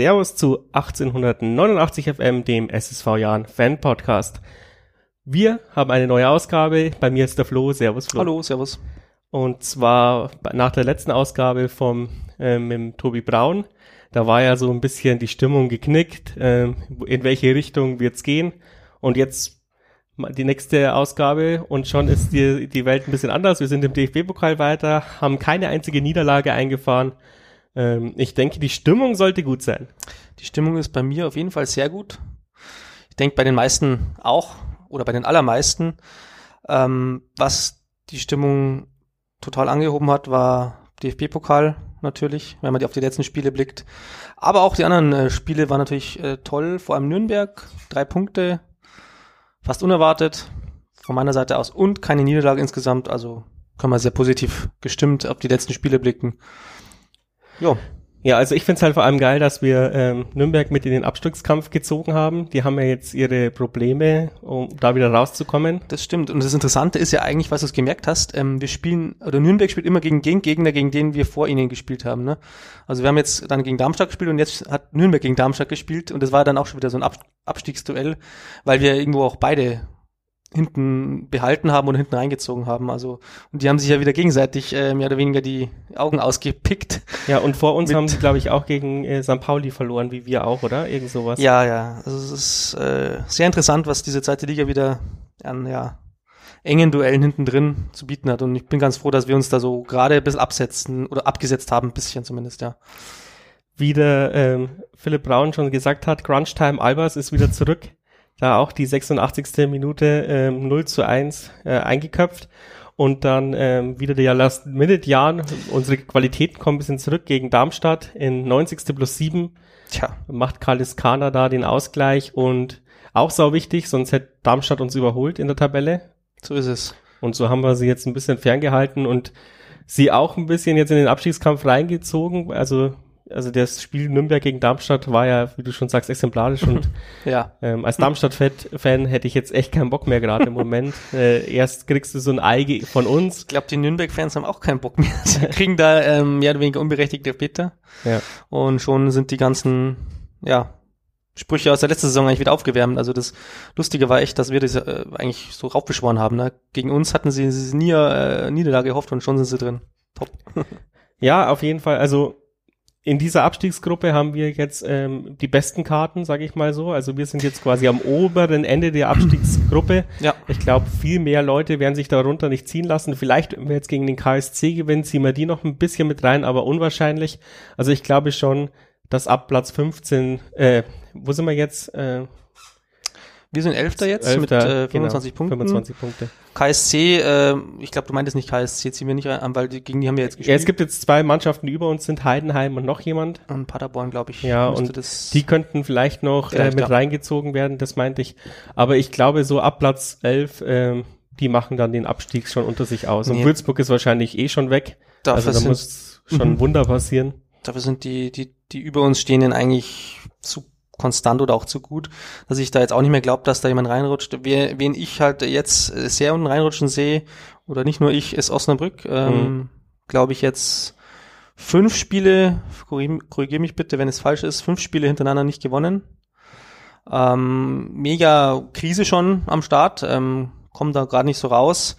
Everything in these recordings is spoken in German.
Servus zu 1889 FM, dem SSV Jahren Fan Podcast. Wir haben eine neue Ausgabe. Bei mir ist der Flo. Servus Flo. Hallo, servus. Und zwar nach der letzten Ausgabe vom äh, mit Tobi Braun. Da war ja so ein bisschen die Stimmung geknickt. Äh, in welche Richtung wird's gehen? Und jetzt die nächste Ausgabe und schon ist die, die Welt ein bisschen anders. Wir sind im DFB-Pokal weiter, haben keine einzige Niederlage eingefahren. Ähm, ich denke, die Stimmung sollte gut sein. Die Stimmung ist bei mir auf jeden Fall sehr gut. Ich denke bei den meisten auch oder bei den allermeisten. Ähm, was die Stimmung total angehoben hat, war DFB-Pokal natürlich, wenn man auf die letzten Spiele blickt. Aber auch die anderen äh, Spiele waren natürlich äh, toll, vor allem Nürnberg, drei Punkte, fast unerwartet von meiner Seite aus und keine Niederlage insgesamt, also kann man sehr positiv gestimmt auf die letzten Spiele blicken. Ja. Ja, also ich finde es halt vor allem geil, dass wir ähm, Nürnberg mit in den Abstiegskampf gezogen haben. Die haben ja jetzt ihre Probleme, um da wieder rauszukommen. Das stimmt. Und das Interessante ist ja eigentlich, was du gemerkt hast, ähm, wir spielen, oder Nürnberg spielt immer gegen den Gegner, gegen den wir vor ihnen gespielt haben. Ne? Also wir haben jetzt dann gegen Darmstadt gespielt und jetzt hat Nürnberg gegen Darmstadt gespielt und das war dann auch schon wieder so ein Ab Abstiegsduell, weil wir irgendwo auch beide hinten behalten haben und hinten reingezogen haben. Also und die haben sich ja wieder gegenseitig äh, mehr oder weniger die Augen ausgepickt. Ja, und vor uns haben sie, glaube ich, auch gegen äh, St. Pauli verloren, wie wir auch, oder? Irgend sowas. Ja, ja. Also es ist äh, sehr interessant, was diese zweite Liga wieder an ja, engen Duellen hinten drin zu bieten hat. Und ich bin ganz froh, dass wir uns da so gerade ein bisschen absetzen oder abgesetzt haben, ein bisschen zumindest, ja. Wie der ähm, Philipp Braun schon gesagt hat, Crunch Time Albers ist wieder zurück da auch die 86. Minute ähm, 0 zu 1 äh, eingeköpft. Und dann ähm, wieder der Last-Minute-Jahren. Unsere Qualitäten kommen ein bisschen zurück gegen Darmstadt in 90. plus 7. Tja. Macht Kalis Kana da den Ausgleich und auch sau wichtig, sonst hätte Darmstadt uns überholt in der Tabelle. So ist es. Und so haben wir sie jetzt ein bisschen ferngehalten und sie auch ein bisschen jetzt in den Abstiegskampf reingezogen. Also also das Spiel Nürnberg gegen Darmstadt war ja, wie du schon sagst, exemplarisch und ja. ähm, als Darmstadt-Fan hätte ich jetzt echt keinen Bock mehr gerade im Moment. Äh, erst kriegst du so ein Ei von uns. Ich glaube, die Nürnberg-Fans haben auch keinen Bock mehr. Sie kriegen da ähm, mehr oder weniger unberechtigte Bitte. Ja. Und schon sind die ganzen, ja, Sprüche aus der letzten Saison eigentlich wieder aufgewärmt. Also das Lustige war echt, dass wir das äh, eigentlich so raufbeschworen haben. Ne? Gegen uns hatten sie, sie nie äh, Niederlage gehofft und schon sind sie drin. Top. ja, auf jeden Fall. Also in dieser Abstiegsgruppe haben wir jetzt ähm, die besten Karten, sage ich mal so. Also wir sind jetzt quasi am oberen Ende der Abstiegsgruppe. Ja. Ich glaube, viel mehr Leute werden sich darunter nicht ziehen lassen. Vielleicht, wenn wir jetzt gegen den KSC gewinnen, ziehen wir die noch ein bisschen mit rein, aber unwahrscheinlich. Also ich glaube schon, dass ab Platz 15, äh, wo sind wir jetzt? Äh, wir sind Elfter jetzt Elfter, mit äh, 25 genau, Punkten. 25 Punkte. KSC, äh, ich glaube, du meintest nicht KSC, ziehen wir nicht an, weil die, gegen die haben wir jetzt gespielt. Ja, es gibt jetzt zwei Mannschaften über uns, sind Heidenheim und noch jemand. Und Paderborn, glaube ich. Ja, und die könnten vielleicht noch vielleicht, äh, mit ja. reingezogen werden, das meinte ich. Aber ich glaube, so ab Platz 11, äh, die machen dann den Abstieg schon unter sich aus. Nee. Und Würzburg ist wahrscheinlich eh schon weg. Dafür also da muss schon ein Wunder passieren. Dafür sind die, die, die über uns stehenden eigentlich zu konstant oder auch zu gut, dass ich da jetzt auch nicht mehr glaube, dass da jemand reinrutscht. Wer, wen ich halt jetzt sehr unten reinrutschen sehe, oder nicht nur ich, ist Osnabrück. Ähm, mhm. Glaube ich jetzt fünf Spiele, korrigiere mich bitte, wenn es falsch ist, fünf Spiele hintereinander nicht gewonnen. Ähm, mega Krise schon am Start, ähm, kommen da gerade nicht so raus.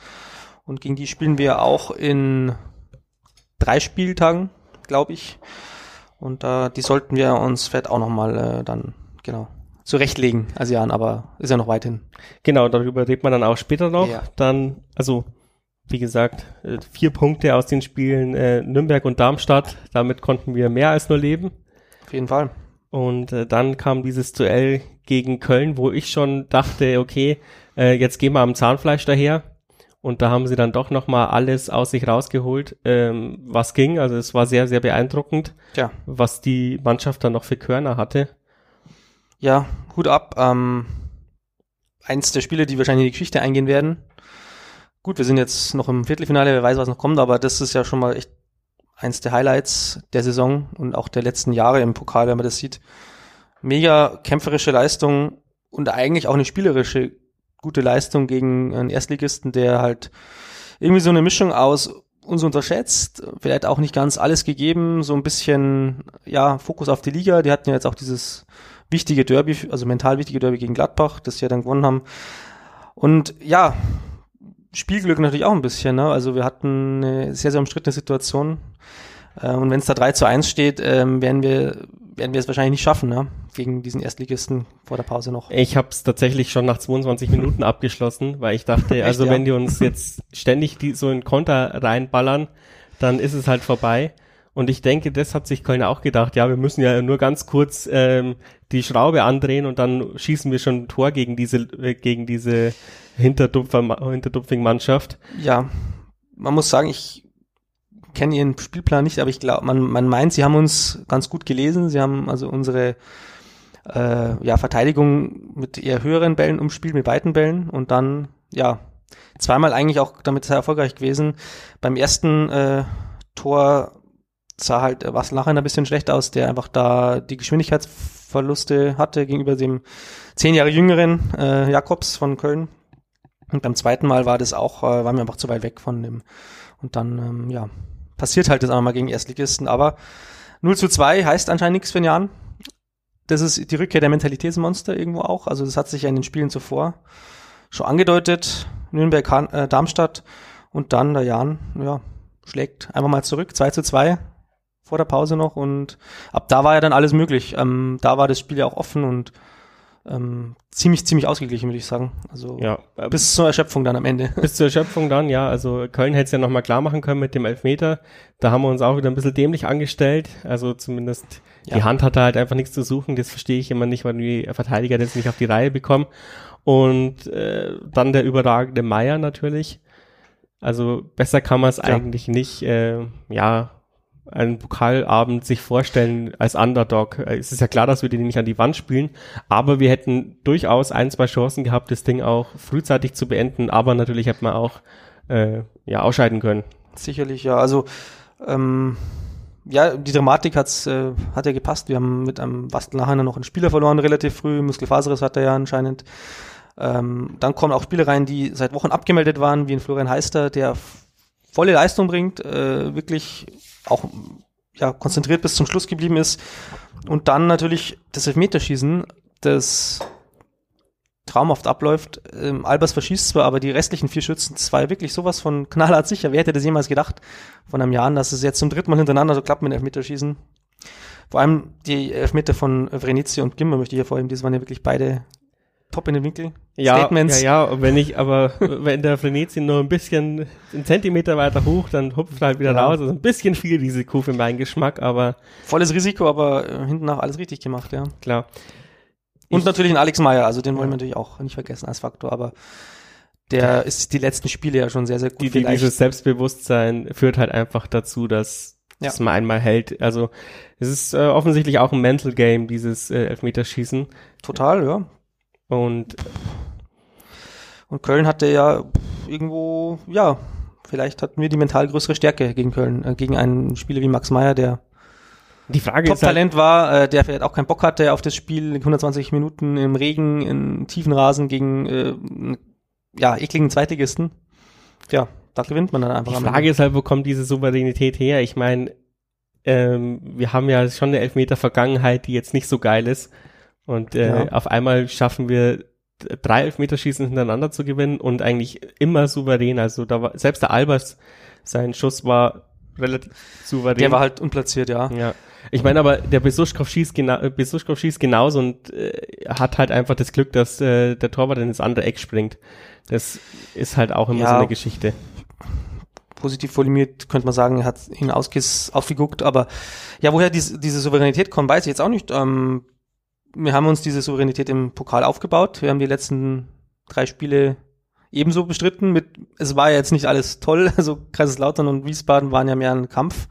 Und gegen die spielen wir auch in drei Spieltagen, glaube ich. Und äh, die sollten wir uns vielleicht auch nochmal äh, dann, genau, zurechtlegen, Asian, aber ist ja noch weit hin. Genau, darüber redet man dann auch später noch. Ja. Dann, also, wie gesagt, äh, vier Punkte aus den Spielen äh, Nürnberg und Darmstadt. Damit konnten wir mehr als nur leben. Auf jeden Fall. Und äh, dann kam dieses Duell gegen Köln, wo ich schon dachte, okay, äh, jetzt gehen wir am Zahnfleisch daher. Und da haben sie dann doch nochmal alles aus sich rausgeholt, ähm, was ging. Also es war sehr, sehr beeindruckend, ja. was die Mannschaft dann noch für Körner hatte. Ja, Hut ab. Ähm, eins der Spiele, die wahrscheinlich in die Geschichte eingehen werden. Gut, wir sind jetzt noch im Viertelfinale, wer weiß, was noch kommt, aber das ist ja schon mal echt eins der Highlights der Saison und auch der letzten Jahre im Pokal, wenn man das sieht. Mega kämpferische Leistung und eigentlich auch eine spielerische gute Leistung gegen einen Erstligisten, der halt irgendwie so eine Mischung aus uns unterschätzt, vielleicht auch nicht ganz alles gegeben, so ein bisschen, ja, Fokus auf die Liga. Die hatten ja jetzt auch dieses wichtige Derby, also mental wichtige Derby gegen Gladbach, das sie ja dann gewonnen haben. Und ja, Spielglück natürlich auch ein bisschen, ne? Also wir hatten eine sehr, sehr umstrittene Situation. Äh, und wenn es da 3 zu 1 steht, ähm, werden wir werden wir es wahrscheinlich nicht schaffen, ne? gegen diesen Erstligisten vor der Pause noch. Ich habe es tatsächlich schon nach 22 Minuten abgeschlossen, weil ich dachte, Echt, also ja? wenn die uns jetzt ständig die, so in Konter reinballern, dann ist es halt vorbei. Und ich denke, das hat sich Köln auch gedacht, ja, wir müssen ja nur ganz kurz ähm, die Schraube andrehen und dann schießen wir schon ein Tor gegen diese, äh, gegen diese hinterdupfigen Mannschaft. Ja, man muss sagen, ich kenne ihren Spielplan nicht, aber ich glaube, man, man meint, sie haben uns ganz gut gelesen. Sie haben also unsere äh, ja, Verteidigung mit eher höheren Bällen umspielt, mit weiten Bällen und dann, ja, zweimal eigentlich auch damit sehr erfolgreich gewesen. Beim ersten äh, Tor sah halt was nachher ein bisschen schlecht aus, der einfach da die Geschwindigkeitsverluste hatte gegenüber dem zehn Jahre jüngeren äh, Jakobs von Köln. Und beim zweiten Mal war das auch, äh, waren wir einfach zu weit weg von dem. Und dann, ähm, ja, passiert halt das einmal gegen Erstligisten. Aber 0 zu 2 heißt anscheinend nichts für den Jan. Das ist die Rückkehr der Mentalitätsmonster irgendwo auch. Also das hat sich ja in den Spielen zuvor schon angedeutet. Nürnberg, äh, Darmstadt und dann der Jan, ja, schlägt einfach mal zurück. 2 zu 2 vor der Pause noch und ab da war ja dann alles möglich. Ähm, da war das Spiel ja auch offen und ähm, ziemlich, ziemlich ausgeglichen, würde ich sagen. Also ja, bis zur Erschöpfung dann am Ende. Bis zur Erschöpfung dann, ja. Also Köln hätte es ja nochmal klar machen können mit dem Elfmeter. Da haben wir uns auch wieder ein bisschen dämlich angestellt. Also zumindest ja. die Hand hatte halt einfach nichts zu suchen. Das verstehe ich immer nicht, weil die Verteidiger das nicht auf die Reihe bekommen. Und äh, dann der überragende Meier natürlich. Also besser kann man es ja. eigentlich nicht. Äh, ja, einen Pokalabend sich vorstellen als Underdog. Äh, es ist ja klar, dass wir den nicht an die Wand spielen, aber wir hätten durchaus ein, zwei Chancen gehabt, das Ding auch frühzeitig zu beenden, aber natürlich hätte man auch äh, ja ausscheiden können. Sicherlich, ja. Also ähm, ja, die Dramatik hat's, äh, hat ja gepasst. Wir haben mit einem Bastel nachher noch einen Spieler verloren, relativ früh. Muskelfaseres hat er ja anscheinend. Ähm, dann kommen auch Spiele rein, die seit Wochen abgemeldet waren, wie ein Florian Heister, der volle Leistung bringt, äh, wirklich auch ja, konzentriert bis zum Schluss geblieben ist. Und dann natürlich das Elfmeterschießen, das traumhaft abläuft. Ähm, Albers verschießt zwar, aber die restlichen vier Schützen, ja wirklich sowas von knallhart sicher. Wer hätte das jemals gedacht von einem Jahr, dass es jetzt zum dritten Mal hintereinander so klappt mit Elfmeterschießen? Vor allem die Elfmeter von Vrenizi und Gimmer möchte ich hervorheben, das waren ja wirklich beide top in den Winkel. Ja, Statements. ja, ja, wenn ich, aber wenn der Frenetien nur ein bisschen, einen Zentimeter weiter hoch, dann hupft er halt wieder ja. raus. Also ein bisschen viel Risiko für meinen Geschmack, aber. Volles Risiko, aber äh, hinten nach alles richtig gemacht, ja. Klar. Und ich, natürlich ein Alex Meyer, also den wollen wir natürlich auch nicht vergessen als Faktor, aber der ist die letzten Spiele ja schon sehr, sehr gut. Die, die, dieses Selbstbewusstsein führt halt einfach dazu, dass, ja. man einmal hält. Also es ist äh, offensichtlich auch ein Mental Game, dieses äh, Elfmeterschießen. Total, ja. Und, und Köln hatte ja irgendwo, ja, vielleicht hatten wir die mental größere Stärke gegen Köln, äh, gegen einen Spieler wie Max Meyer, der die Frage Top-Talent halt, war, äh, der vielleicht auch keinen Bock hatte auf das Spiel, 120 Minuten im Regen, in tiefen Rasen gegen äh, ja, ekligen Zweitligisten. Ja, da gewinnt man dann einfach. Die Frage ist halt, wo kommt diese Souveränität her? Ich meine, ähm, wir haben ja schon eine Elfmeter-Vergangenheit, die jetzt nicht so geil ist. Und äh, ja. auf einmal schaffen wir drei Elfmeterschießen hintereinander zu gewinnen und eigentlich immer souverän. Also da war selbst der Albers, sein Schuss war relativ souverän. Der war halt unplatziert, ja. Ja. Ich meine aber, der Besuschkow schießt, genau, Besuschkow schießt genauso und äh, hat halt einfach das Glück, dass äh, der Torwart in das andere Eck springt. Das ist halt auch immer ja, so eine Geschichte. Positiv volumiert könnte man sagen, er hat ihn ausgeguckt, aber ja, woher diese, diese Souveränität kommt, weiß ich jetzt auch nicht. Ähm, wir haben uns diese Souveränität im Pokal aufgebaut. Wir haben die letzten drei Spiele ebenso bestritten. Mit, es war ja jetzt nicht alles toll. Also Kaiserslautern und Wiesbaden waren ja mehr ein Kampf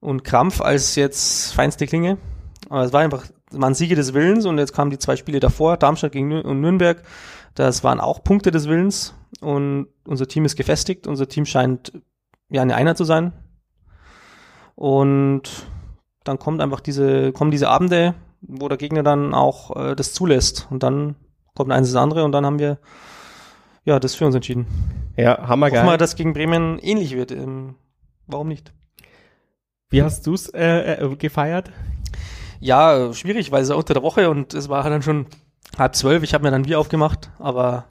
und Krampf als jetzt feinste Klinge. Aber es war einfach, waren Siege des Willens und jetzt kamen die zwei Spiele davor, Darmstadt gegen Nür und Nürnberg. Das waren auch Punkte des Willens und unser Team ist gefestigt. Unser Team scheint ja eine Einheit zu sein. Und dann kommt einfach diese, kommen diese Abende, wo der Gegner dann auch äh, das zulässt. Und dann kommt eins das andere und dann haben wir ja, das für uns entschieden. Ja, hammergeil. Hoffen wir, dass gegen Bremen ähnlich wird. Ähm, warum nicht? Wie hast du's äh, äh, gefeiert? Ja, schwierig, weil es unter der Woche und es war dann schon halb zwölf. Ich habe mir dann Bier aufgemacht, aber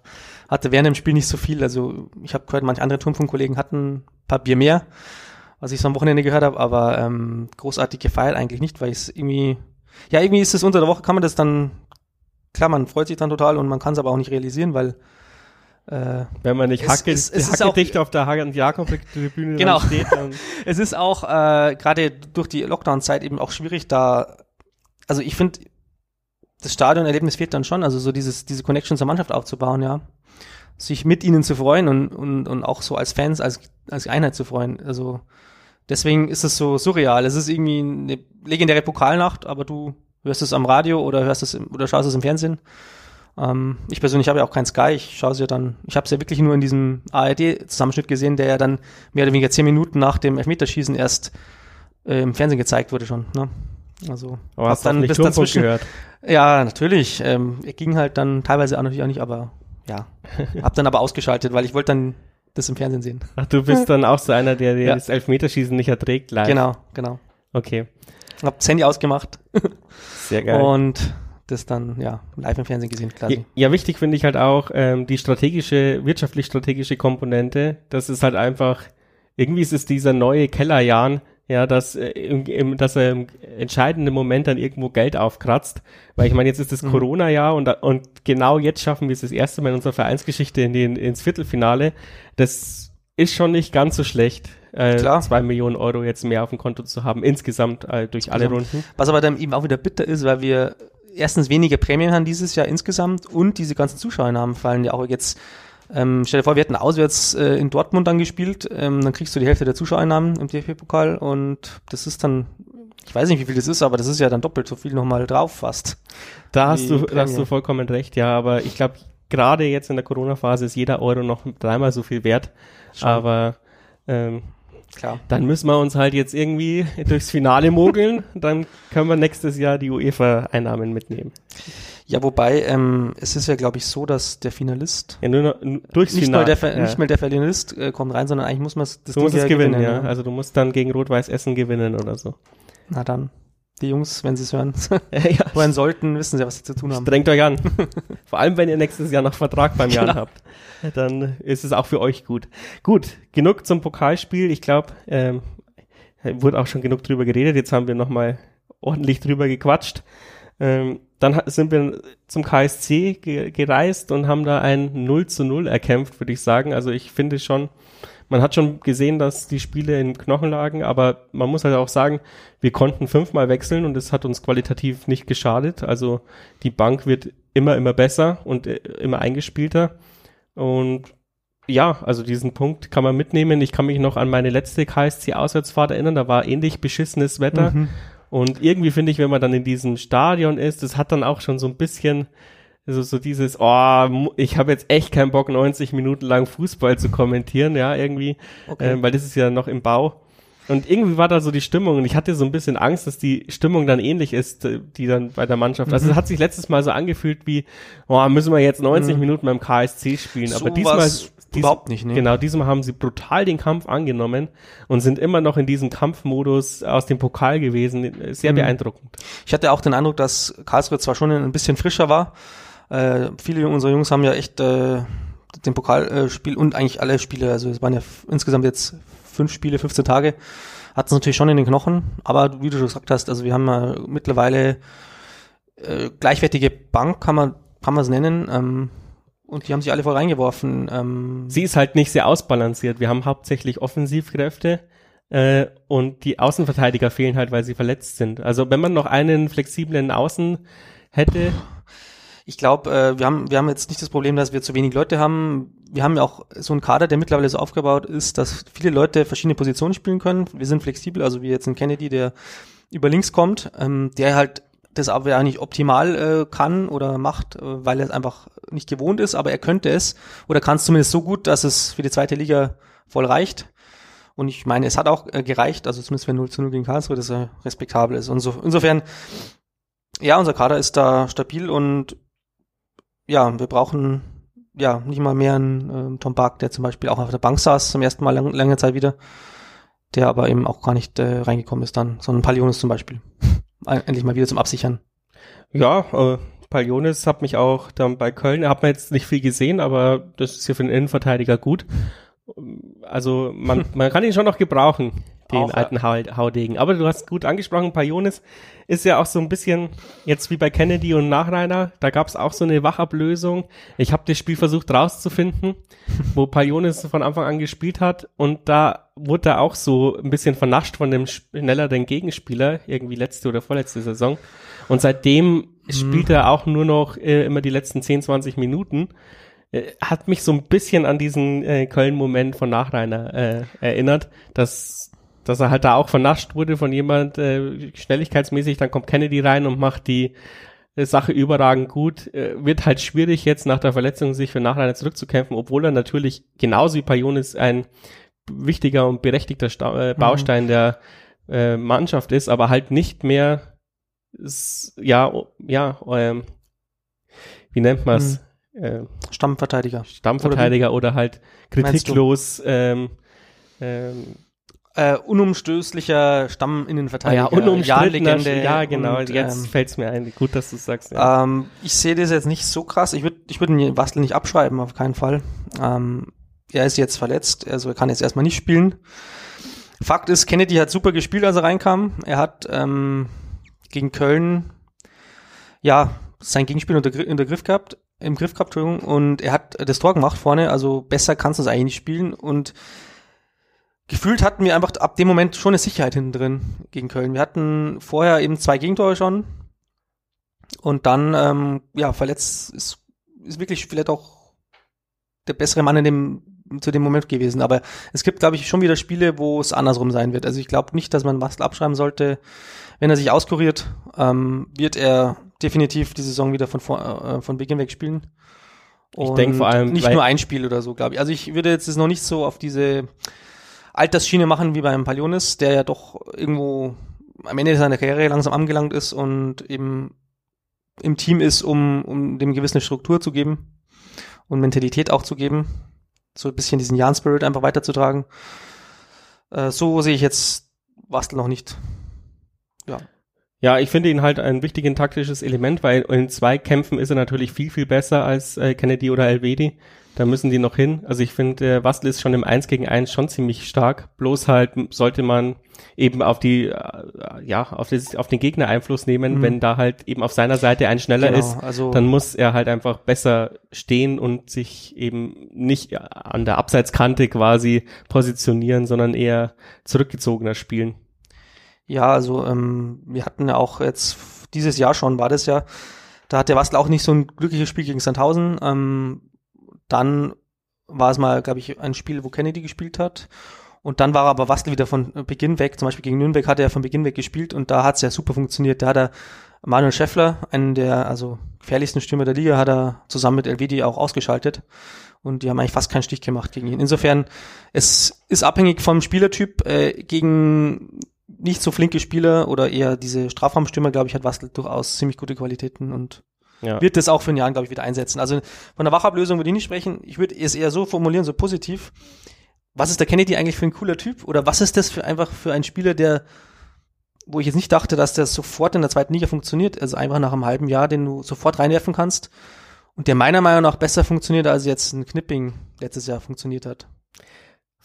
hatte während dem Spiel nicht so viel. Also ich habe gehört, manche andere Turmfunkkollegen hatten ein paar Bier mehr, was ich so am Wochenende gehört habe, aber ähm, großartig gefeiert eigentlich nicht, weil es irgendwie, ja, irgendwie ist es unter der Woche, kann man das dann, klar, man freut sich dann total und man kann es aber auch nicht realisieren, weil äh, Wenn man nicht es, hacke, es, es hackedicht auf der Hagen Jakob-Tribüne genau. steht, dann Es ist auch äh, gerade durch die Lockdown-Zeit eben auch schwierig, da, also ich finde, das Stadionerlebnis fehlt dann schon, also so dieses, diese Connection zur Mannschaft aufzubauen, ja. Sich mit ihnen zu freuen und, und, und auch so als Fans, als, als Einheit zu freuen. Also deswegen ist es so surreal. Es ist irgendwie eine legendäre Pokalnacht, aber du hörst es am Radio oder hörst es im, oder schaust es im Fernsehen. Ähm, ich persönlich habe ja auch kein Sky, ich schaue es ja dann, ich habe es ja wirklich nur in diesem ARD-Zusammenschnitt gesehen, der ja dann mehr oder weniger zehn Minuten nach dem Elfmeterschießen erst äh, im Fernsehen gezeigt wurde schon. Ne? Also aber hast dann bis dazwischen gehört. Ja, natürlich. Ähm, er ging halt dann teilweise auch natürlich auch nicht, aber ja, hab dann aber ausgeschaltet, weil ich wollte dann das im Fernsehen sehen. Ach, du bist dann auch so einer, der, der ja. das Elfmeterschießen nicht erträgt live. Genau, genau. Okay. Hab das Handy ausgemacht. Sehr geil. Und das dann ja live im Fernsehen gesehen quasi. Ja, ja wichtig finde ich halt auch ähm, die strategische, wirtschaftlich strategische Komponente. Das ist halt einfach, irgendwie ist es dieser neue Kellerjan, ja, dass, äh, im, im, dass er im entscheidenden Moment dann irgendwo Geld aufkratzt. Weil ich meine, jetzt ist das mhm. Corona-Jahr und, und genau jetzt schaffen wir es das erste Mal in unserer Vereinsgeschichte in den, ins Viertelfinale. Das ist schon nicht ganz so schlecht, äh, Klar. zwei Millionen Euro jetzt mehr auf dem Konto zu haben, insgesamt äh, durch alle Runden. Was aber dann eben auch wieder bitter ist, weil wir erstens weniger Prämien haben dieses Jahr insgesamt und diese ganzen Zuschauernamen fallen ja auch jetzt. Ähm, stell dir vor, wir hätten auswärts äh, in Dortmund dann gespielt, ähm, dann kriegst du die Hälfte der Zuschauernamen im DFB-Pokal und das ist dann, ich weiß nicht, wie viel das ist, aber das ist ja dann doppelt so viel nochmal drauf fast. Da hast du, da hast du vollkommen recht, ja, aber ich glaube, gerade jetzt in der Corona-Phase ist jeder Euro noch dreimal so viel wert. Schon. Aber ähm, Klar. Dann müssen wir uns halt jetzt irgendwie durchs Finale mogeln. dann können wir nächstes Jahr die UEFA-Einnahmen mitnehmen. Ja, wobei, ähm, es ist ja, glaube ich, so, dass der Finalist ja, nur noch, durchs nicht, mal der, ja. nicht mal der Finalist äh, kommt rein, sondern eigentlich muss man das Du musst es gewinnen, gewinnen, ja. Also du musst dann gegen Rot-Weiß Essen gewinnen oder so. Na dann. Die Jungs, wenn sie es hören, ja. hören sollten, wissen sie, was sie zu tun haben. Strengt euch an. Vor allem, wenn ihr nächstes Jahr noch Vertrag beim Jan habt. Dann ist es auch für euch gut. Gut, genug zum Pokalspiel. Ich glaube, ähm, wurde auch schon genug drüber geredet. Jetzt haben wir nochmal ordentlich drüber gequatscht. Ähm, dann sind wir zum KSC ge gereist und haben da ein 0 zu 0 erkämpft, würde ich sagen. Also ich finde schon, man hat schon gesehen, dass die Spiele in Knochen lagen, aber man muss halt auch sagen, wir konnten fünfmal wechseln und es hat uns qualitativ nicht geschadet. Also die Bank wird immer, immer besser und äh, immer eingespielter. Und ja, also diesen Punkt kann man mitnehmen. Ich kann mich noch an meine letzte KSC-Auswärtsfahrt erinnern, da war ähnlich beschissenes Wetter. Mhm. Und irgendwie finde ich, wenn man dann in diesem Stadion ist, das hat dann auch schon so ein bisschen also so dieses, oh, ich habe jetzt echt keinen Bock, 90 Minuten lang Fußball zu kommentieren, ja, irgendwie, okay. äh, weil das ist ja noch im Bau. Und irgendwie war da so die Stimmung und ich hatte so ein bisschen Angst, dass die Stimmung dann ähnlich ist, äh, die dann bei der Mannschaft. Also mhm. es hat sich letztes Mal so angefühlt wie, oh, müssen wir jetzt 90 mhm. Minuten beim KSC spielen. So Aber diesmal dies, überhaupt nicht, ne? Genau, diesmal haben sie brutal den Kampf angenommen und sind immer noch in diesem Kampfmodus aus dem Pokal gewesen. Sehr mhm. beeindruckend. Ich hatte auch den Eindruck, dass Karlsruhe zwar schon ein bisschen frischer war, äh, viele unserer Jungs haben ja echt äh, den Pokalspiel äh, und eigentlich alle Spiele, also es waren ja insgesamt jetzt fünf Spiele, 15 Tage, hat es natürlich schon in den Knochen, aber wie du schon gesagt hast, also wir haben ja mittlerweile äh, gleichwertige Bank, kann man kann man es nennen, ähm, und die haben sich alle voll reingeworfen. Ähm. Sie ist halt nicht sehr ausbalanciert. Wir haben hauptsächlich Offensivkräfte äh, und die Außenverteidiger fehlen halt, weil sie verletzt sind. Also wenn man noch einen flexiblen Außen hätte, ich glaube, äh, wir, haben, wir haben jetzt nicht das Problem, dass wir zu wenig Leute haben. Wir haben ja auch so einen Kader, der mittlerweile so aufgebaut ist, dass viele Leute verschiedene Positionen spielen können. Wir sind flexibel, also wie jetzt ein Kennedy, der über links kommt, ähm, der halt das aber ja nicht optimal äh, kann oder macht, äh, weil er es einfach nicht gewohnt ist, aber er könnte es oder kann es zumindest so gut, dass es für die zweite Liga voll reicht. Und ich meine, es hat auch äh, gereicht, also zumindest wenn 0 zu 0 gegen Karlsruhe, dass er respektabel ist. Und so, insofern, ja, unser Kader ist da stabil und ja, wir brauchen ja, nicht mal mehr ein äh, Tom Bark, der zum Beispiel auch auf der Bank saß, zum ersten Mal lang, lange Zeit wieder, der aber eben auch gar nicht äh, reingekommen ist dann, sondern Palionis zum Beispiel. Endlich mal wieder zum Absichern. Ja, äh, Palionis hat mich auch dann bei Köln, hat man jetzt nicht viel gesehen, aber das ist ja für den Innenverteidiger gut. Also man, man kann ihn schon noch gebrauchen, den auch, alten ja. Haudegen. Aber du hast gut angesprochen, Palionis ist ja auch so ein bisschen jetzt wie bei Kennedy und Nachreiner. Da gab es auch so eine Wachablösung. Ich habe das Spiel versucht rauszufinden, wo Palionis von Anfang an gespielt hat und da wurde er auch so ein bisschen vernascht von dem schnelleren Gegenspieler, irgendwie letzte oder vorletzte Saison. Und seitdem mhm. spielt er auch nur noch äh, immer die letzten 10, 20 Minuten. Äh, hat mich so ein bisschen an diesen äh, Köln-Moment von Nachreiner äh, erinnert, dass, dass er halt da auch vernascht wurde von jemand äh, schnelligkeitsmäßig, dann kommt Kennedy rein und macht die äh, Sache überragend gut. Äh, wird halt schwierig jetzt nach der Verletzung sich für Nachreiner zurückzukämpfen, obwohl er natürlich genauso wie Pajonis ein wichtiger und berechtigter Sta äh, mhm. Baustein mhm. der äh, Mannschaft ist, aber halt nicht mehr ja, ja, ähm, wie nennt man es? Hm. Äh, Stammverteidiger. Stammverteidiger oder, oder halt kritiklos ähm, ähm, äh, unumstößlicher Stamminnenverteidiger. Ah, ja, unumstrittener, ja, genau, und, jetzt ähm, fällt's mir ein. Gut, dass du sagst. Ja. Ähm, ich sehe das jetzt nicht so krass. Ich würde ich würd den Wastel nicht abschreiben, auf keinen Fall. Ähm, er ist jetzt verletzt, also er kann jetzt erstmal nicht spielen. Fakt ist, Kennedy hat super gespielt, als er reinkam. Er hat ähm, gegen Köln, ja, sein Gegenspiel unter, unter Griff gehabt, im Griff gehabt, Entschuldigung, und er hat das Tor gemacht vorne, also besser kannst du es eigentlich nicht spielen und gefühlt hatten wir einfach ab dem Moment schon eine Sicherheit hinten drin gegen Köln. Wir hatten vorher eben zwei Gegentore schon und dann, ähm, ja, verletzt ist, ist wirklich vielleicht auch der bessere Mann in dem zu dem Moment gewesen. Aber es gibt, glaube ich, schon wieder Spiele, wo es andersrum sein wird. Also ich glaube nicht, dass man Bastel abschreiben sollte. Wenn er sich auskuriert, ähm, wird er definitiv die Saison wieder von, äh, von Beginn weg spielen. Und ich denke vor allem. Nicht nur ein Spiel oder so, glaube ich. Also ich würde jetzt noch nicht so auf diese Altersschiene machen wie beim Palionis, der ja doch irgendwo am Ende seiner Karriere langsam angelangt ist und eben im Team ist, um, um dem gewisse Struktur zu geben und Mentalität auch zu geben. So ein bisschen diesen Jan-Spirit einfach weiterzutragen. Äh, so sehe ich jetzt Wastel noch nicht. Ja. Ja, ich finde ihn halt ein wichtiges taktisches Element, weil in zwei Kämpfen ist er natürlich viel, viel besser als äh, Kennedy oder Elvedi. Da müssen die noch hin. Also ich finde, äh, Wastel ist schon im Eins gegen Eins schon ziemlich stark. Bloß halt sollte man eben auf die, äh, ja, auf, das, auf den Gegner Einfluss nehmen. Mhm. Wenn da halt eben auf seiner Seite ein schneller genau, ist, also dann muss er halt einfach besser stehen und sich eben nicht an der Abseitskante quasi positionieren, sondern eher zurückgezogener spielen. Ja, also ähm, wir hatten ja auch jetzt dieses Jahr schon, war das ja, da hat der Wastel auch nicht so ein glückliches Spiel gegen Sandhausen. Ähm, dann war es mal, glaube ich, ein Spiel, wo Kennedy gespielt hat. Und dann war aber Wastel wieder von Beginn weg. Zum Beispiel gegen Nürnberg hat er von Beginn weg gespielt und da hat es ja super funktioniert. Da hat er Manuel Scheffler, einen der also gefährlichsten Stürmer der Liga, hat er zusammen mit Elvedi auch ausgeschaltet. Und die haben eigentlich fast keinen Stich gemacht gegen ihn. Insofern, es ist abhängig vom Spielertyp. Äh, gegen nicht so flinke Spieler oder eher diese Strafraumstürmer, glaube ich, hat Wastel durchaus ziemlich gute Qualitäten und ja. wird das auch für ein Jahr, glaube ich, wieder einsetzen. Also von der Wachablösung würde ich nicht sprechen. Ich würde es eher so formulieren, so positiv. Was ist der Kennedy eigentlich für ein cooler Typ? Oder was ist das für einfach für ein Spieler, der, wo ich jetzt nicht dachte, dass der sofort in der zweiten Liga funktioniert, also einfach nach einem halben Jahr, den du sofort reinwerfen kannst und der meiner Meinung nach besser funktioniert, als jetzt ein Knipping letztes Jahr funktioniert hat.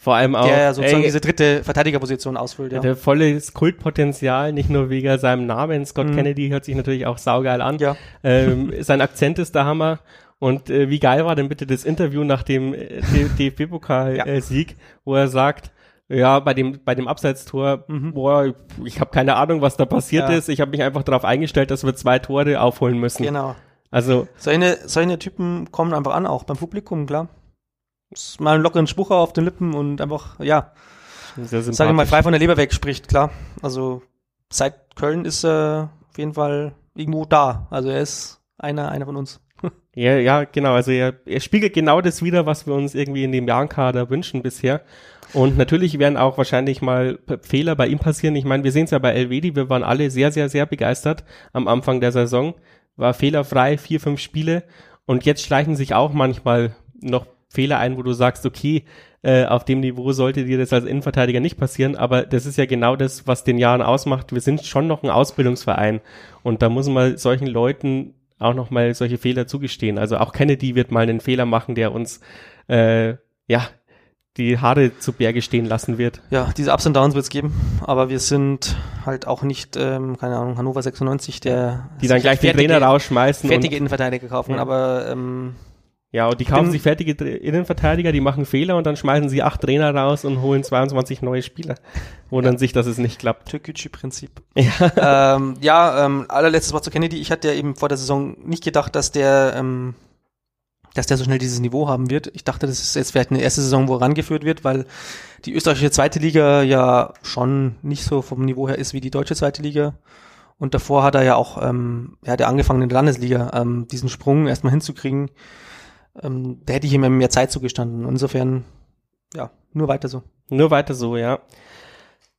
Vor allem auch. Der ja sozusagen ey, diese dritte Verteidigerposition ausfüllt, ja. Der volle Kultpotenzial, nicht nur wegen seinem Namen. Scott mhm. Kennedy hört sich natürlich auch saugeil an. Ja. Ähm, sein Akzent ist der Hammer. Und äh, wie geil war denn bitte das Interview nach dem äh, DFB-Pokal-Sieg, ja. wo er sagt, ja, bei dem bei dem Abseitstor, mhm. boah, ich habe keine Ahnung, was da passiert ja. ist. Ich habe mich einfach darauf eingestellt, dass wir zwei Tore aufholen müssen. Genau. Also solche, solche Typen kommen einfach an, auch beim Publikum, klar mal einen lockeren Spruch auf den Lippen und einfach, ja, sage ich mal, frei von der Leber weg spricht, klar. Also seit Köln ist er auf jeden Fall irgendwo da. Also er ist einer, einer von uns. Ja, ja, genau. Also er, er spiegelt genau das wieder, was wir uns irgendwie in dem Jahrenkader wünschen bisher. Und natürlich werden auch wahrscheinlich mal Fehler bei ihm passieren. Ich meine, wir sehen es ja bei Elvedi, wir waren alle sehr, sehr, sehr begeistert am Anfang der Saison. War fehlerfrei, vier, fünf Spiele und jetzt schleichen sich auch manchmal noch Fehler ein, wo du sagst, okay, äh, auf dem Niveau sollte dir das als Innenverteidiger nicht passieren, aber das ist ja genau das, was den Jahren ausmacht. Wir sind schon noch ein Ausbildungsverein und da muss man solchen Leuten auch noch mal solche Fehler zugestehen. Also auch Kennedy wird mal einen Fehler machen, der uns äh, ja die Haare zu Berge stehen lassen wird. Ja, diese Ups und Downs wird es geben, aber wir sind halt auch nicht, ähm, keine Ahnung, Hannover 96, der die dann gleich den Trainer rausschmeißen. Fertige Innenverteidiger kaufen, ja. aber ähm, ja, und die kaufen sich fertige Innenverteidiger, die machen Fehler und dann schmeißen sie acht Trainer raus und holen 22 neue Spieler. Wundern ja. sich, dass es nicht klappt. Türkgücü-Prinzip. Ja, ähm, ja ähm, allerletztes Wort zu Kennedy. Ich hatte ja eben vor der Saison nicht gedacht, dass der, ähm, dass der so schnell dieses Niveau haben wird. Ich dachte, das ist jetzt vielleicht eine erste Saison, wo er rangeführt wird, weil die österreichische zweite Liga ja schon nicht so vom Niveau her ist wie die deutsche zweite Liga. Und davor hat er ja auch, ähm, er hat ja angefangen in der Landesliga, ähm, diesen Sprung erstmal hinzukriegen ähm, da hätte ich ihm mehr Zeit zugestanden. Insofern, ja, nur weiter so. Nur weiter so, ja.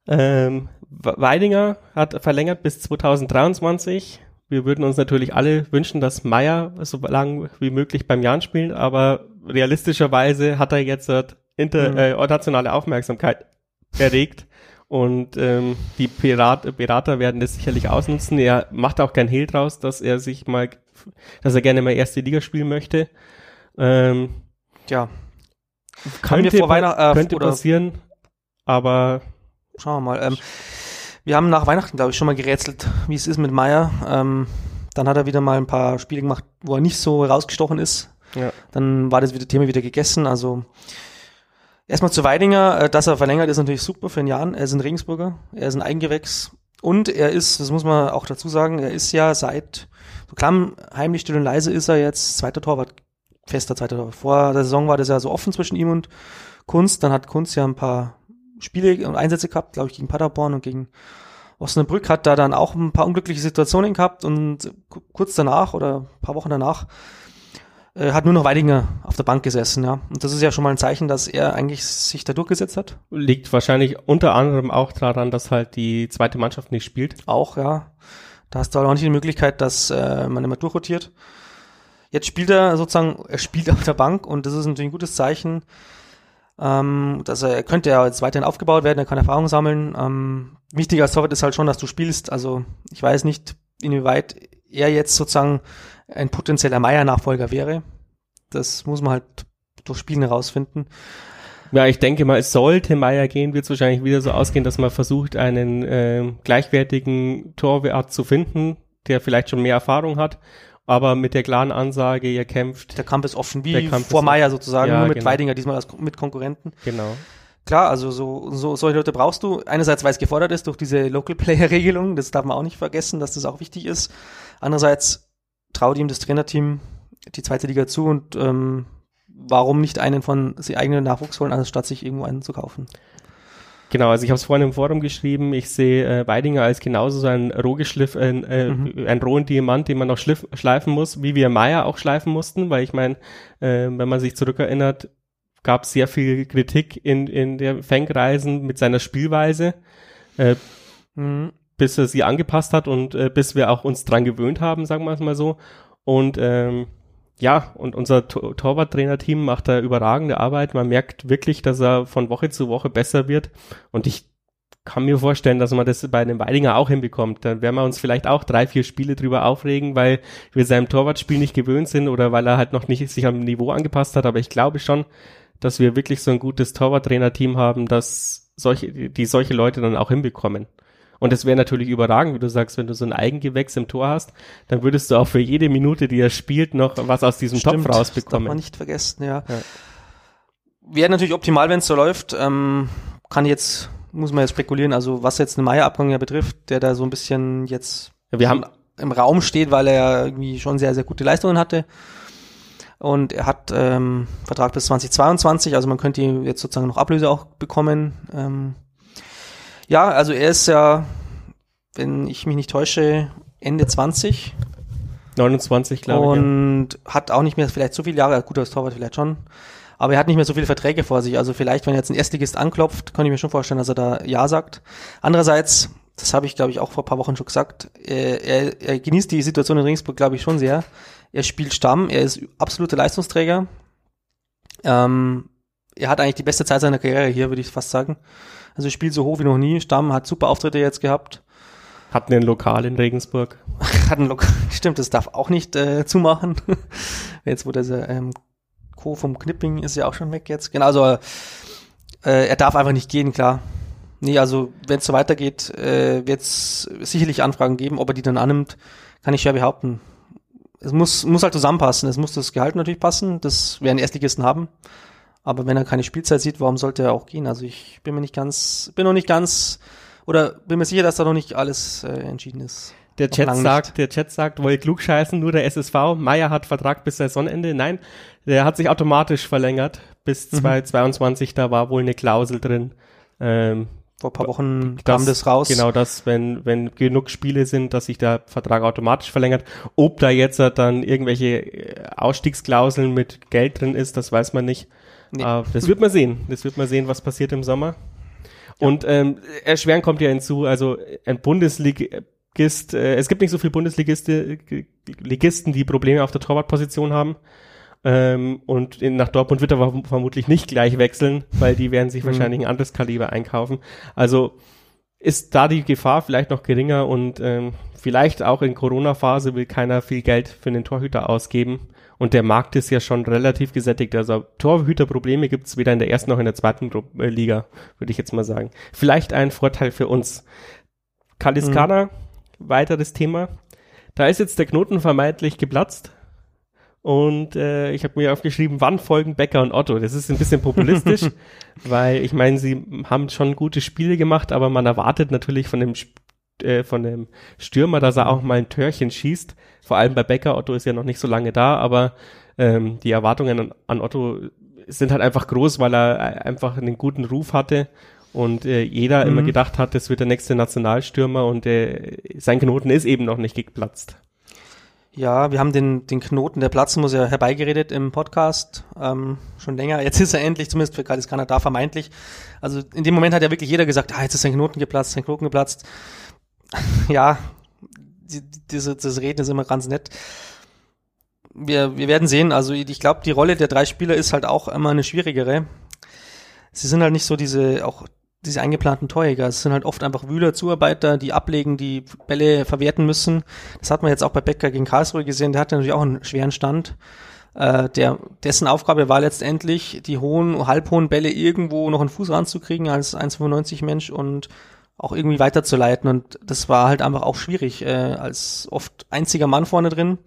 Ähm, Weidinger hat verlängert bis 2023. Wir würden uns natürlich alle wünschen, dass Meier so lange wie möglich beim Jan spielt, aber realistischerweise hat er jetzt inter, mhm. äh, nationale Aufmerksamkeit erregt und ähm, die Pirat, Pirater werden das sicherlich ausnutzen. Er macht auch kein Hehl draus, dass er sich mal, dass er gerne mal erste Liga spielen möchte. Ähm, ja. Könnte, vor Weihnachten, äh, könnte passieren, aber schauen wir mal. Ähm, wir haben nach Weihnachten, glaube ich, schon mal gerätselt, wie es ist mit Meier. Ähm, dann hat er wieder mal ein paar Spiele gemacht, wo er nicht so rausgestochen ist. Ja. Dann war das wieder Thema wieder gegessen. Also erstmal zu Weidinger, äh, dass er verlängert, ist natürlich super für einen Jahren. Er ist ein Regensburger, er ist ein Eigengewächs und er ist, das muss man auch dazu sagen, er ist ja seit so klamm, heimlich still und leise ist er jetzt zweiter Torwart fester Tor. Vor der Saison war das ja so offen zwischen ihm und Kunst. Dann hat Kunst ja ein paar Spiele und Einsätze gehabt, glaube ich, gegen Paderborn und gegen Osnabrück hat da dann auch ein paar unglückliche Situationen gehabt und kurz danach oder ein paar Wochen danach äh, hat nur noch Weidinger auf der Bank gesessen, ja. Und das ist ja schon mal ein Zeichen, dass er eigentlich sich da durchgesetzt hat. Liegt wahrscheinlich unter anderem auch daran, dass halt die zweite Mannschaft nicht spielt. Auch, ja. Da hast du auch nicht die Möglichkeit, dass äh, man immer durchrotiert. Jetzt spielt er sozusagen, er spielt auf der Bank und das ist natürlich ein gutes Zeichen. Ähm, dass er, er könnte ja jetzt weiterhin aufgebaut werden, er kann Erfahrung sammeln. Ähm, wichtiger als ist halt schon, dass du spielst. Also ich weiß nicht, inwieweit er jetzt sozusagen ein potenzieller Meier-Nachfolger wäre. Das muss man halt durch Spielen herausfinden. Ja, ich denke mal, es sollte Meier gehen, wird es wahrscheinlich wieder so ausgehen, dass man versucht, einen äh, gleichwertigen Torwart zu finden, der vielleicht schon mehr Erfahrung hat aber mit der klaren Ansage, ihr kämpft. Der Kampf ist offen, wie vor Meier sozusagen, ja, nur mit genau. Weidinger diesmal als mit Konkurrenten. Genau. Klar, also so, so solche Leute brauchst du. Einerseits, weil es gefordert ist durch diese Local Player Regelung, das darf man auch nicht vergessen, dass das auch wichtig ist. Andererseits traut ihm das Trainerteam die zweite Liga zu und ähm, warum nicht einen von sie eigenen Nachwuchs holen, anstatt sich irgendwo einen zu kaufen. Genau, also ich habe es vorhin im Forum geschrieben, ich sehe äh, Weidinger als genauso so ein rohgeschliff, äh, mhm. ein rohen Diamant, den man noch schliff, schleifen muss, wie wir Meier auch schleifen mussten, weil ich meine, äh, wenn man sich zurückerinnert, gab es sehr viel Kritik in, in der Fangreisen mit seiner Spielweise, äh, mhm. bis er sie angepasst hat und äh, bis wir auch uns dran gewöhnt haben, sagen wir es mal so. Und ähm, ja, und unser Tor Torwarttrainerteam macht da überragende Arbeit. Man merkt wirklich, dass er von Woche zu Woche besser wird. Und ich kann mir vorstellen, dass man das bei einem Weidinger auch hinbekommt. Dann werden wir uns vielleicht auch drei, vier Spiele drüber aufregen, weil wir seinem Torwartspiel nicht gewöhnt sind oder weil er halt noch nicht sich am Niveau angepasst hat. Aber ich glaube schon, dass wir wirklich so ein gutes Torwarttrainerteam haben, dass solche, die solche Leute dann auch hinbekommen. Und es wäre natürlich überragend, wie du sagst, wenn du so ein Eigengewächs im Tor hast, dann würdest du auch für jede Minute, die er spielt, noch was aus diesem Stimmt, Topf rausbekommen. Das darf man nicht vergessen, ja. ja. Wäre natürlich optimal, wenn es so läuft. Ähm, kann jetzt, muss man jetzt spekulieren, also was jetzt den Meier-Abgang ja betrifft, der da so ein bisschen jetzt ja, wir haben im Raum steht, weil er ja irgendwie schon sehr, sehr gute Leistungen hatte. Und er hat ähm, Vertrag bis 2022, also man könnte jetzt sozusagen noch Ablöse auch bekommen. Ähm, ja, also er ist ja, wenn ich mich nicht täusche, Ende 20. 29, glaube ich. Und ja. hat auch nicht mehr vielleicht so viele Jahre, gut als Torwart vielleicht schon, aber er hat nicht mehr so viele Verträge vor sich. Also vielleicht, wenn jetzt ein Erstligist anklopft, kann ich mir schon vorstellen, dass er da Ja sagt. Andererseits, das habe ich, glaube ich, auch vor ein paar Wochen schon gesagt, er, er, er genießt die Situation in Ringsburg, glaube ich, schon sehr. Er spielt Stamm, er ist absoluter Leistungsträger. Ähm, er hat eigentlich die beste Zeit seiner Karriere hier, würde ich fast sagen. Also spielt so hoch wie noch nie. Stamm hat super Auftritte jetzt gehabt. Hatten ein Lokal in Regensburg. Hat ein Lokal, stimmt, das darf auch nicht äh, zumachen. jetzt wo der ähm, Co. vom Knipping ist ja auch schon weg jetzt. Genau, also äh, er darf einfach nicht gehen, klar. Nee, also wenn es so weitergeht, äh, wird es sicherlich Anfragen geben, ob er die dann annimmt, kann ich schwer behaupten. Es muss, muss halt zusammenpassen. Es muss das Gehalt natürlich passen, das werden Erstligisten haben. Aber wenn er keine Spielzeit sieht, warum sollte er auch gehen? Also ich bin mir nicht ganz, bin noch nicht ganz, oder bin mir sicher, dass da noch nicht alles äh, entschieden ist. Der Chat sagt, der Chat sagt, wohl klug scheißen, nur der SSV. Meier hat Vertrag bis Saisonende. Nein, der hat sich automatisch verlängert bis mhm. 2022. Da war wohl eine Klausel drin. Ähm, Vor ein paar Wochen das, kam das raus. Genau das, wenn, wenn genug Spiele sind, dass sich der Vertrag automatisch verlängert. Ob da jetzt dann irgendwelche äh, Ausstiegsklauseln mit Geld drin ist, das weiß man nicht. Nee. Uh, das wird man sehen. Das wird man sehen, was passiert im Sommer. Ja. Und ähm, erschweren kommt ja hinzu, also ein Bundesligist, äh, es gibt nicht so viele Bundesligisten, Ligisten, die Probleme auf der Torwartposition haben. Ähm, und in, nach Dortmund wird er vermutlich nicht gleich wechseln, weil die werden sich mhm. wahrscheinlich ein anderes Kaliber einkaufen. Also ist da die Gefahr vielleicht noch geringer und ähm, vielleicht auch in Corona-Phase will keiner viel Geld für einen Torhüter ausgeben. Und der Markt ist ja schon relativ gesättigt. Also Torhüterprobleme gibt es weder in der ersten noch in der zweiten äh, Liga, würde ich jetzt mal sagen. Vielleicht ein Vorteil für uns. Kaliskana, mhm. weiteres Thema. Da ist jetzt der Knoten vermeintlich geplatzt. Und äh, ich habe mir aufgeschrieben, wann folgen Becker und Otto. Das ist ein bisschen populistisch, weil ich meine, sie haben schon gute Spiele gemacht, aber man erwartet natürlich von dem äh, von dem Stürmer, dass er auch mal ein Törchen schießt. Vor allem bei Becker, Otto ist ja noch nicht so lange da, aber ähm, die Erwartungen an, an Otto sind halt einfach groß, weil er äh, einfach einen guten Ruf hatte und äh, jeder mhm. immer gedacht hat, das wird der nächste Nationalstürmer und äh, sein Knoten ist eben noch nicht geplatzt. Ja, wir haben den, den Knoten, der platzen muss, ja herbeigeredet im Podcast ähm, schon länger. Jetzt ist er endlich, zumindest für Kalis Kanada vermeintlich. Also in dem Moment hat ja wirklich jeder gesagt, ah, jetzt ist sein Knoten geplatzt, sein Knoten geplatzt. ja, die, diese, das Reden ist immer ganz nett. Wir, wir werden sehen. Also ich glaube, die Rolle der drei Spieler ist halt auch immer eine schwierigere. Sie sind halt nicht so diese, auch diese eingeplanten Torjäger. Es sind halt oft einfach Wühler, Zuarbeiter, die ablegen, die Bälle verwerten müssen. Das hat man jetzt auch bei Becker gegen Karlsruhe gesehen. Der hatte natürlich auch einen schweren Stand. Äh, der, dessen Aufgabe war letztendlich, die hohen, halbhohen Bälle irgendwo noch einen Fuß ranzukriegen als 1,95 Mensch und auch irgendwie weiterzuleiten. Und das war halt einfach auch schwierig, äh, als oft einziger Mann vorne drin.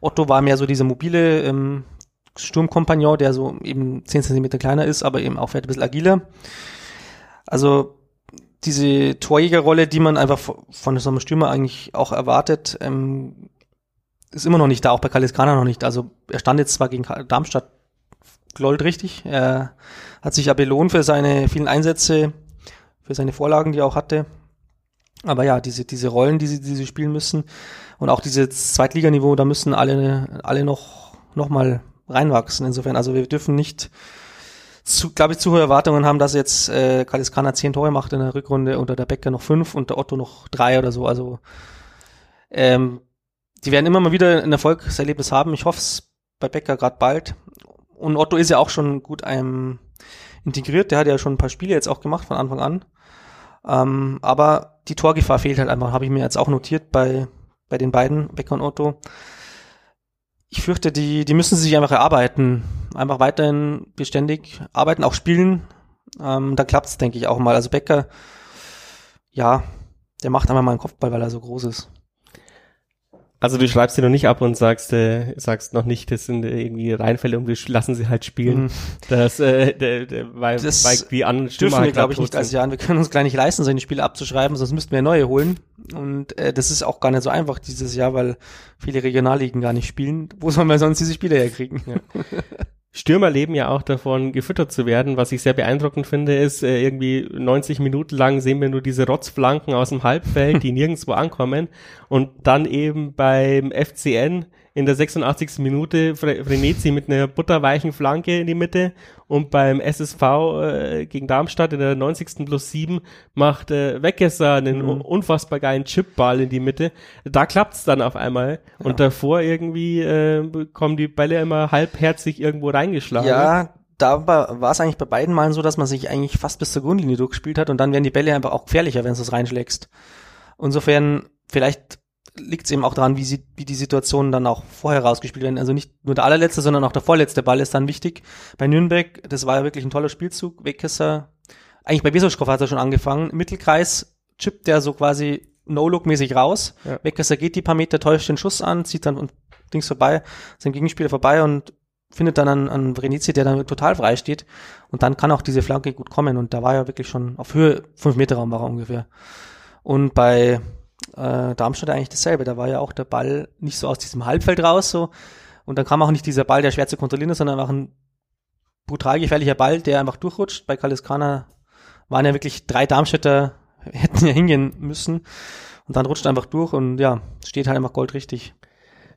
Otto war mehr so dieser mobile ähm, Sturmkompagnon, der so eben 10 Zentimeter kleiner ist, aber eben auch vielleicht ein bisschen agiler. Also diese Torjägerrolle, die man einfach von so einem Stürmer eigentlich auch erwartet, ähm, ist immer noch nicht da, auch bei Kaliskana noch nicht. Also er stand jetzt zwar gegen Darmstadt glollt richtig, er hat sich ja belohnt für seine vielen Einsätze für seine Vorlagen, die er auch hatte. Aber ja, diese, diese Rollen, die sie, die sie spielen müssen und auch dieses Zweitliganiveau, da müssen alle, alle noch, noch mal reinwachsen. Insofern, also wir dürfen nicht, glaube ich, zu hohe Erwartungen haben, dass jetzt äh, Kaliskana zehn Tore macht in der Rückrunde und der Becker noch fünf und der Otto noch drei oder so. Also ähm, die werden immer mal wieder ein Erfolgserlebnis haben. Ich hoffe es bei Becker gerade bald. Und Otto ist ja auch schon gut einem integriert. Der hat ja schon ein paar Spiele jetzt auch gemacht von Anfang an. Ähm, aber die Torgefahr fehlt halt einfach, habe ich mir jetzt auch notiert bei, bei den beiden, Becker und Otto. Ich fürchte, die, die müssen sich einfach erarbeiten. Einfach weiterhin beständig arbeiten, auch spielen. Ähm, da klappt's, denke ich, auch mal. Also Becker, ja, der macht einfach mal einen Kopfball, weil er so groß ist. Also du schreibst sie noch nicht ab und sagst, äh, sagst noch nicht, das sind irgendwie Reinfälle und wir lassen sie halt spielen. Mhm. Das, äh, der, der, weil, das weil wie an dürfen halt wir, glaube ich, nicht als Jahren. Wir können uns gleich nicht leisten, solche Spiele abzuschreiben, sonst müssten wir neue holen. Und äh, das ist auch gar nicht so einfach dieses Jahr, weil viele Regionalligen gar nicht spielen. Wo sollen wir sonst diese Spiele herkriegen? Ja. Stürmer leben ja auch davon, gefüttert zu werden. Was ich sehr beeindruckend finde, ist, äh, irgendwie 90 Minuten lang sehen wir nur diese Rotzflanken aus dem Halbfeld, die nirgendwo ankommen. Und dann eben beim FCN in der 86. Minute Frenetzi mit einer butterweichen Flanke in die Mitte und beim SSV äh, gegen Darmstadt in der 90. plus 7 macht äh, Weggesser einen mhm. unfassbar geilen Chipball in die Mitte. Da klappt's dann auf einmal und davor irgendwie äh, kommen die Bälle immer halbherzig irgendwo reingeschlagen. Ja, da war es eigentlich bei beiden Malen so, dass man sich eigentlich fast bis zur Grundlinie durchgespielt hat und dann werden die Bälle einfach auch gefährlicher, wenn du es reinschlägst. Insofern, vielleicht liegt es eben auch daran, wie, sie, wie die Situationen dann auch vorher rausgespielt werden. Also nicht nur der allerletzte, sondern auch der vorletzte Ball ist dann wichtig. Bei Nürnberg, das war ja wirklich ein toller Spielzug. Wegkesser, eigentlich bei Besoschkow hat er schon angefangen. Mittelkreis chippt der so quasi No-Look-mäßig raus. Ja. Wegkesser geht die paar Meter, täuscht den Schuss an, zieht dann und Dings vorbei, sein Gegenspieler vorbei und findet dann an, an Vrenici, der dann total frei steht. Und dann kann auch diese Flanke gut kommen. Und da war er wirklich schon auf Höhe, fünf Meter Raum war er ungefähr. Und bei äh, Darmstadt eigentlich dasselbe. Da war ja auch der Ball nicht so aus diesem Halbfeld raus so. Und dann kam auch nicht dieser Ball, der schwer zu kontrollieren ist, sondern einfach ein brutal gefährlicher Ball, der einfach durchrutscht. Bei Kaliskana waren ja wirklich drei Darmstädter, hätten ja hingehen müssen. Und dann rutscht einfach durch und ja, steht halt einfach goldrichtig.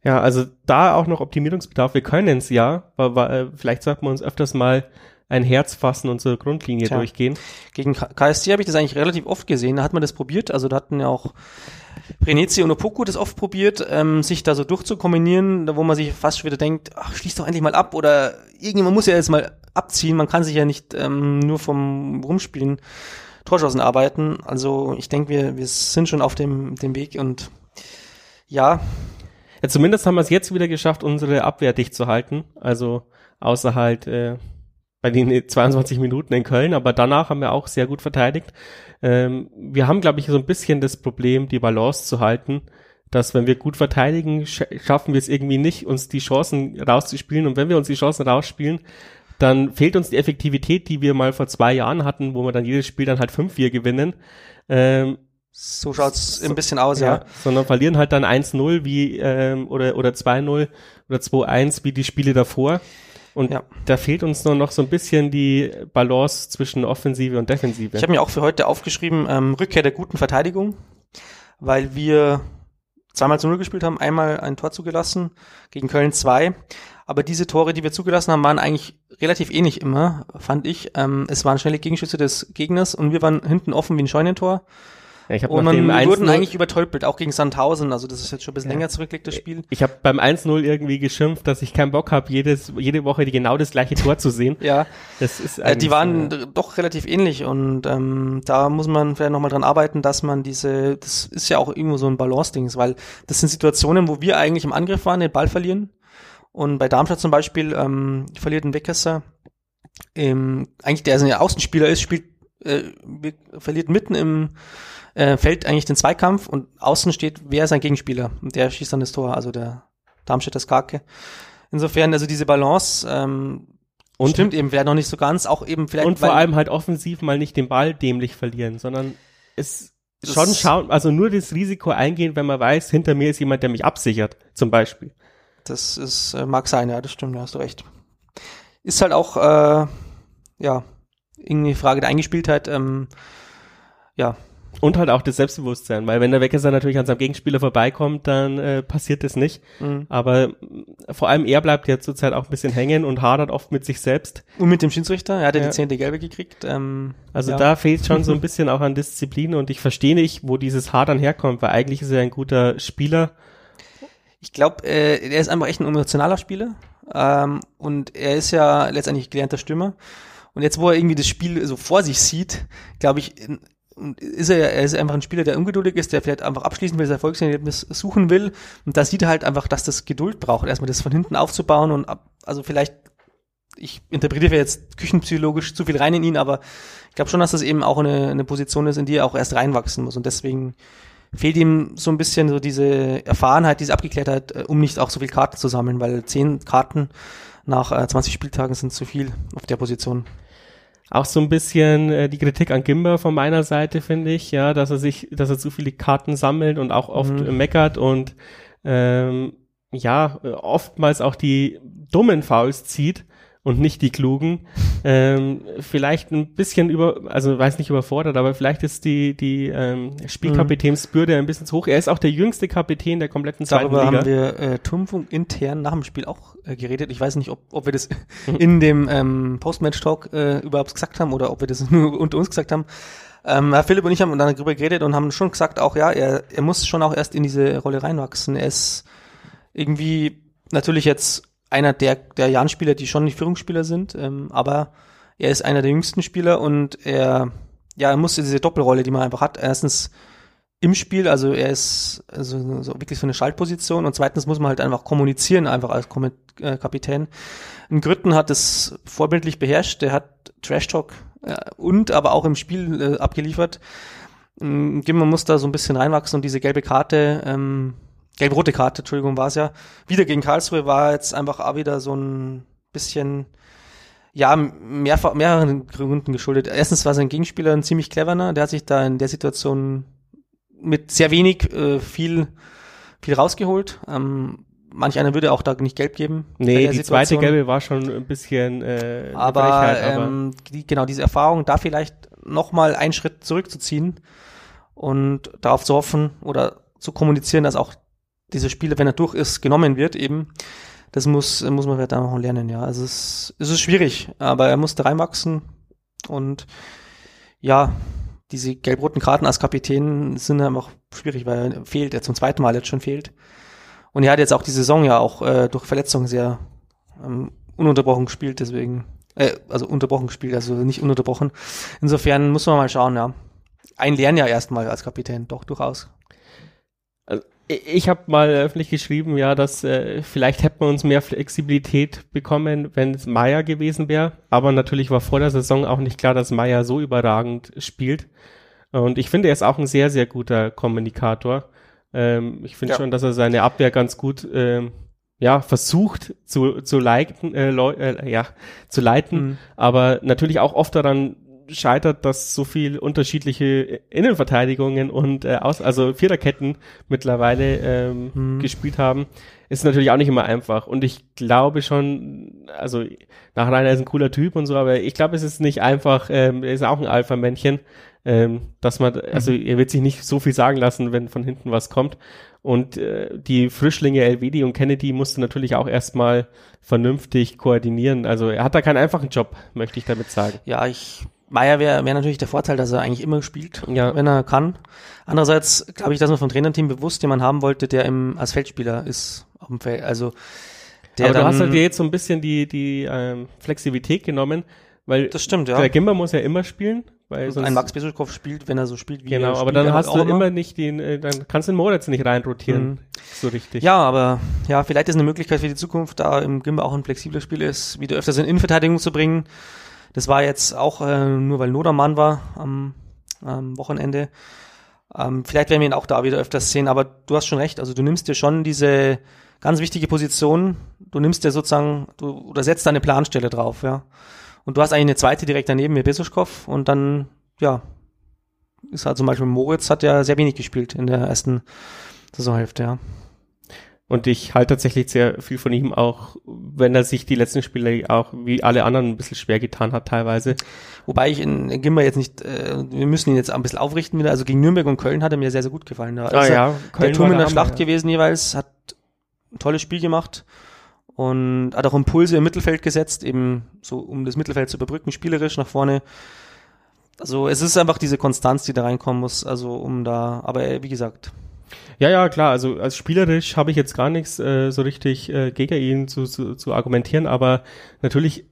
Ja, also da auch noch Optimierungsbedarf. Wir können es ja, aber äh, vielleicht sollten wir uns öfters mal ein Herz fassen und zur Grundlinie Tja. durchgehen. Gegen KSC habe ich das eigentlich relativ oft gesehen. Da hat man das probiert. Also da hatten ja auch Renezi und Opoku das oft probiert, ähm, sich da so durchzukombinieren, wo man sich fast schon wieder denkt, ach, schließ doch endlich mal ab oder irgendjemand muss ja jetzt mal abziehen. Man kann sich ja nicht ähm, nur vom Rumspielen Torschancen arbeiten. Also ich denke, wir, wir sind schon auf dem, dem Weg und ja. ja. Zumindest haben wir es jetzt wieder geschafft, unsere Abwehr dicht zu halten. Also außer halt äh, bei den 22 Minuten in Köln, aber danach haben wir auch sehr gut verteidigt. Ähm, wir haben, glaube ich, so ein bisschen das Problem, die Balance zu halten, dass wenn wir gut verteidigen, sch schaffen wir es irgendwie nicht, uns die Chancen rauszuspielen. Und wenn wir uns die Chancen rausspielen, dann fehlt uns die Effektivität, die wir mal vor zwei Jahren hatten, wo wir dann jedes Spiel dann halt 5-4 gewinnen. Ähm, so schaut's so, ein bisschen aus, ja. ja. Sondern verlieren halt dann 1-0 wie ähm, oder oder 2-0 oder 2-1 wie die Spiele davor. Und ja. da fehlt uns nur noch so ein bisschen die Balance zwischen Offensive und Defensive. Ich habe mir auch für heute aufgeschrieben, ähm, Rückkehr der guten Verteidigung, weil wir zweimal zu Null gespielt haben, einmal ein Tor zugelassen, gegen Köln zwei. Aber diese Tore, die wir zugelassen haben, waren eigentlich relativ ähnlich immer, fand ich. Ähm, es waren schnelle Gegenschüsse des Gegners und wir waren hinten offen wie ein Scheunentor. Ja, und man wurden eigentlich übertölpelt, auch gegen Sandhausen. Also das ist jetzt schon ein bisschen ja. länger zurückgelegt, das Spiel. Ich habe beim 1-0 irgendwie geschimpft, dass ich keinen Bock habe, jedes jede Woche die genau das gleiche Tor zu sehen. ja, das ist äh, die waren so, doch relativ ähnlich und ähm, da muss man vielleicht nochmal dran arbeiten, dass man diese, das ist ja auch irgendwo so ein Balance-Ding, weil das sind Situationen, wo wir eigentlich im Angriff waren, den Ball verlieren und bei Darmstadt zum Beispiel ähm, verliert ein Weckesser, ähm, eigentlich der ein Außenspieler ist, spielt äh, verliert mitten im äh, fällt eigentlich den Zweikampf und außen steht, wer ist sein Gegenspieler? Und der schießt dann das Tor, also der Darmstädter Skake. Insofern, also diese Balance ähm, und, stimmt eben, wäre noch nicht so ganz, auch eben vielleicht. Und vor allem halt offensiv mal nicht den Ball dämlich verlieren, sondern es schon schauen, also nur das Risiko eingehen, wenn man weiß, hinter mir ist jemand, der mich absichert, zum Beispiel. Das ist, äh, mag sein, ja, das stimmt, da hast du recht. Ist halt auch, äh, ja, irgendwie Frage der Eingespieltheit, ähm, ja, und halt auch das Selbstbewusstsein, weil wenn der Weckesser natürlich an seinem Gegenspieler vorbeikommt, dann äh, passiert das nicht. Mhm. Aber äh, vor allem er bleibt ja zurzeit auch ein bisschen hängen und hadert oft mit sich selbst. Und mit dem Schiedsrichter, er hat ja die zehnte Gelbe gekriegt. Ähm, also ja. da fehlt schon so ein bisschen auch an Disziplin und ich verstehe nicht, wo dieses Hadern herkommt, weil eigentlich ist er ein guter Spieler. Ich glaube, äh, er ist einfach echt ein emotionaler Spieler ähm, und er ist ja letztendlich gelernter Stürmer. Und jetzt, wo er irgendwie das Spiel so vor sich sieht, glaube ich, ist er, er ist einfach ein Spieler, der ungeduldig ist, der vielleicht einfach abschließen will, das Erfolgserlebnis suchen will. Und da sieht er halt einfach, dass das Geduld braucht, erstmal das von hinten aufzubauen und ab, also vielleicht, ich interpretiere jetzt küchenpsychologisch zu viel rein in ihn, aber ich glaube schon, dass das eben auch eine, eine Position ist, in die er auch erst reinwachsen muss. Und deswegen fehlt ihm so ein bisschen so diese Erfahrenheit, diese Abgeklärtheit, äh, um nicht auch so viel Karten zu sammeln, weil zehn Karten nach äh, 20 Spieltagen sind zu viel auf der Position auch so ein bisschen äh, die Kritik an Gimber von meiner Seite, finde ich, ja, dass er sich, dass er zu viele Karten sammelt und auch oft mhm. meckert und ähm, ja, oftmals auch die dummen Fouls zieht und nicht die klugen. Ähm, vielleicht ein bisschen über, also weiß nicht überfordert, aber vielleicht ist die die ähm, Spielkapitänsbürde ein bisschen zu hoch. Er ist auch der jüngste Kapitän der kompletten zweiten Darüber Liga. haben wir äh, Turmfunk intern nach dem Spiel auch äh, geredet. Ich weiß nicht, ob, ob wir das in dem ähm, Postmatch-Talk äh, überhaupt gesagt haben oder ob wir das nur unter uns gesagt haben. Ähm, Herr Philipp und ich haben dann darüber geredet und haben schon gesagt, auch ja, er, er muss schon auch erst in diese Rolle reinwachsen. Er ist irgendwie natürlich jetzt einer der, der Jan-Spieler, die schon die Führungsspieler sind, ähm, aber er ist einer der jüngsten Spieler und er, ja, er muss diese Doppelrolle, die man einfach hat, erstens im Spiel, also er ist also so wirklich so eine Schaltposition und zweitens muss man halt einfach kommunizieren, einfach als Kom äh, Kapitän. Ein Grütten hat es vorbildlich beherrscht, der hat Trash Talk äh, und aber auch im Spiel äh, abgeliefert. Ähm, man muss da so ein bisschen reinwachsen und diese gelbe Karte, ähm, gelb-rote Karte, Entschuldigung, war es ja, wieder gegen Karlsruhe war jetzt einfach auch wieder so ein bisschen ja, mehrfach, mehreren Gründen geschuldet. Erstens war sein Gegenspieler ein ziemlich cleverer, der hat sich da in der Situation mit sehr wenig äh, viel, viel rausgeholt. Ähm, manch einer würde auch da nicht gelb geben. Nee, die zweite gelbe war schon ein bisschen äh, aber, Frechheit, aber ähm, die, genau diese Erfahrung, da vielleicht noch mal einen Schritt zurückzuziehen und darauf zu hoffen oder zu kommunizieren, dass auch dieser Spieler, wenn er durch ist, genommen wird eben. Das muss, muss man da noch lernen, ja. Also es, es ist schwierig, aber er musste reinwachsen und ja, diese gelb-roten Karten als Kapitän sind einfach schwierig, weil er fehlt, er zum zweiten Mal jetzt schon fehlt. Und er hat jetzt auch die Saison ja auch äh, durch Verletzungen sehr ähm, ununterbrochen gespielt, deswegen, äh, also unterbrochen gespielt, also nicht ununterbrochen. Insofern muss man mal schauen, ja. Ein Lernen ja erstmal als Kapitän, doch durchaus. Also ich habe mal öffentlich geschrieben, ja, dass äh, vielleicht hätten wir uns mehr Flexibilität bekommen, wenn es Meier gewesen wäre. Aber natürlich war vor der Saison auch nicht klar, dass Meier so überragend spielt. Und ich finde, er ist auch ein sehr, sehr guter Kommunikator. Ähm, ich finde ja. schon, dass er seine Abwehr ganz gut ähm, ja, versucht zu, zu leiten, äh, äh, ja, zu leiten, mhm. aber natürlich auch oft daran scheitert, dass so viel unterschiedliche Innenverteidigungen und äh, aus, also Viererketten mittlerweile ähm, hm. gespielt haben, ist natürlich auch nicht immer einfach. Und ich glaube schon, also nach Rainer ist ein cooler Typ und so, aber ich glaube, es ist nicht einfach, ähm, er ist auch ein Alpha-Männchen, ähm, dass man, also mhm. er wird sich nicht so viel sagen lassen, wenn von hinten was kommt. Und äh, die Frischlinge Elvedi und Kennedy musste natürlich auch erstmal vernünftig koordinieren. Also er hat da keinen einfachen Job, möchte ich damit sagen. Ja, ich Meier wäre wär natürlich der Vorteil, dass er eigentlich immer spielt, ja. wenn er kann. Andererseits glaube ich, dass man vom Trainerteam bewusst jemanden haben wollte, der im, als Feldspieler ist auf dem Feld. Also der Aber du hast halt jetzt so ein bisschen die, die ähm, Flexibilität genommen, weil das stimmt, ja. der Gimmer muss ja immer spielen. Weil sonst, ein Max Besuchkopf spielt, wenn er so spielt, wie genau, er Genau, aber dann hast du immer nicht den, äh, dann kannst du den Moritz nicht reinrotieren, mhm. so richtig. Ja, aber ja, vielleicht ist eine Möglichkeit für die Zukunft, da im Gimmer auch ein flexibler Spiel ist, wieder öfters in Innenverteidigung zu bringen. Das war jetzt auch äh, nur, weil Nodermann war am, am Wochenende. Ähm, vielleicht werden wir ihn auch da wieder öfters sehen, aber du hast schon recht. Also du nimmst dir schon diese ganz wichtige Position, du nimmst dir sozusagen, du oder setzt deine Planstelle drauf, ja. Und du hast eigentlich eine zweite direkt daneben, mir Besuschkow, und dann, ja, ist halt zum Beispiel Moritz hat ja sehr wenig gespielt in der ersten Saisonhälfte, ja. Und ich halte tatsächlich sehr viel von ihm, auch wenn er sich die letzten Spiele auch wie alle anderen ein bisschen schwer getan hat teilweise. Wobei ich in Gimmer jetzt nicht, äh, wir müssen ihn jetzt ein bisschen aufrichten wieder. Also gegen Nürnberg und Köln hat er mir sehr, sehr gut gefallen. Da ah, ja, Köln der Turm in der Schlacht ja. gewesen jeweils, hat ein tolles Spiel gemacht und hat auch Impulse im Mittelfeld gesetzt, eben so um das Mittelfeld zu überbrücken, spielerisch nach vorne. Also es ist einfach diese Konstanz, die da reinkommen muss, also um da, aber wie gesagt, ja, ja, klar. Also als spielerisch habe ich jetzt gar nichts äh, so richtig äh, gegen ihn zu, zu, zu argumentieren, aber natürlich,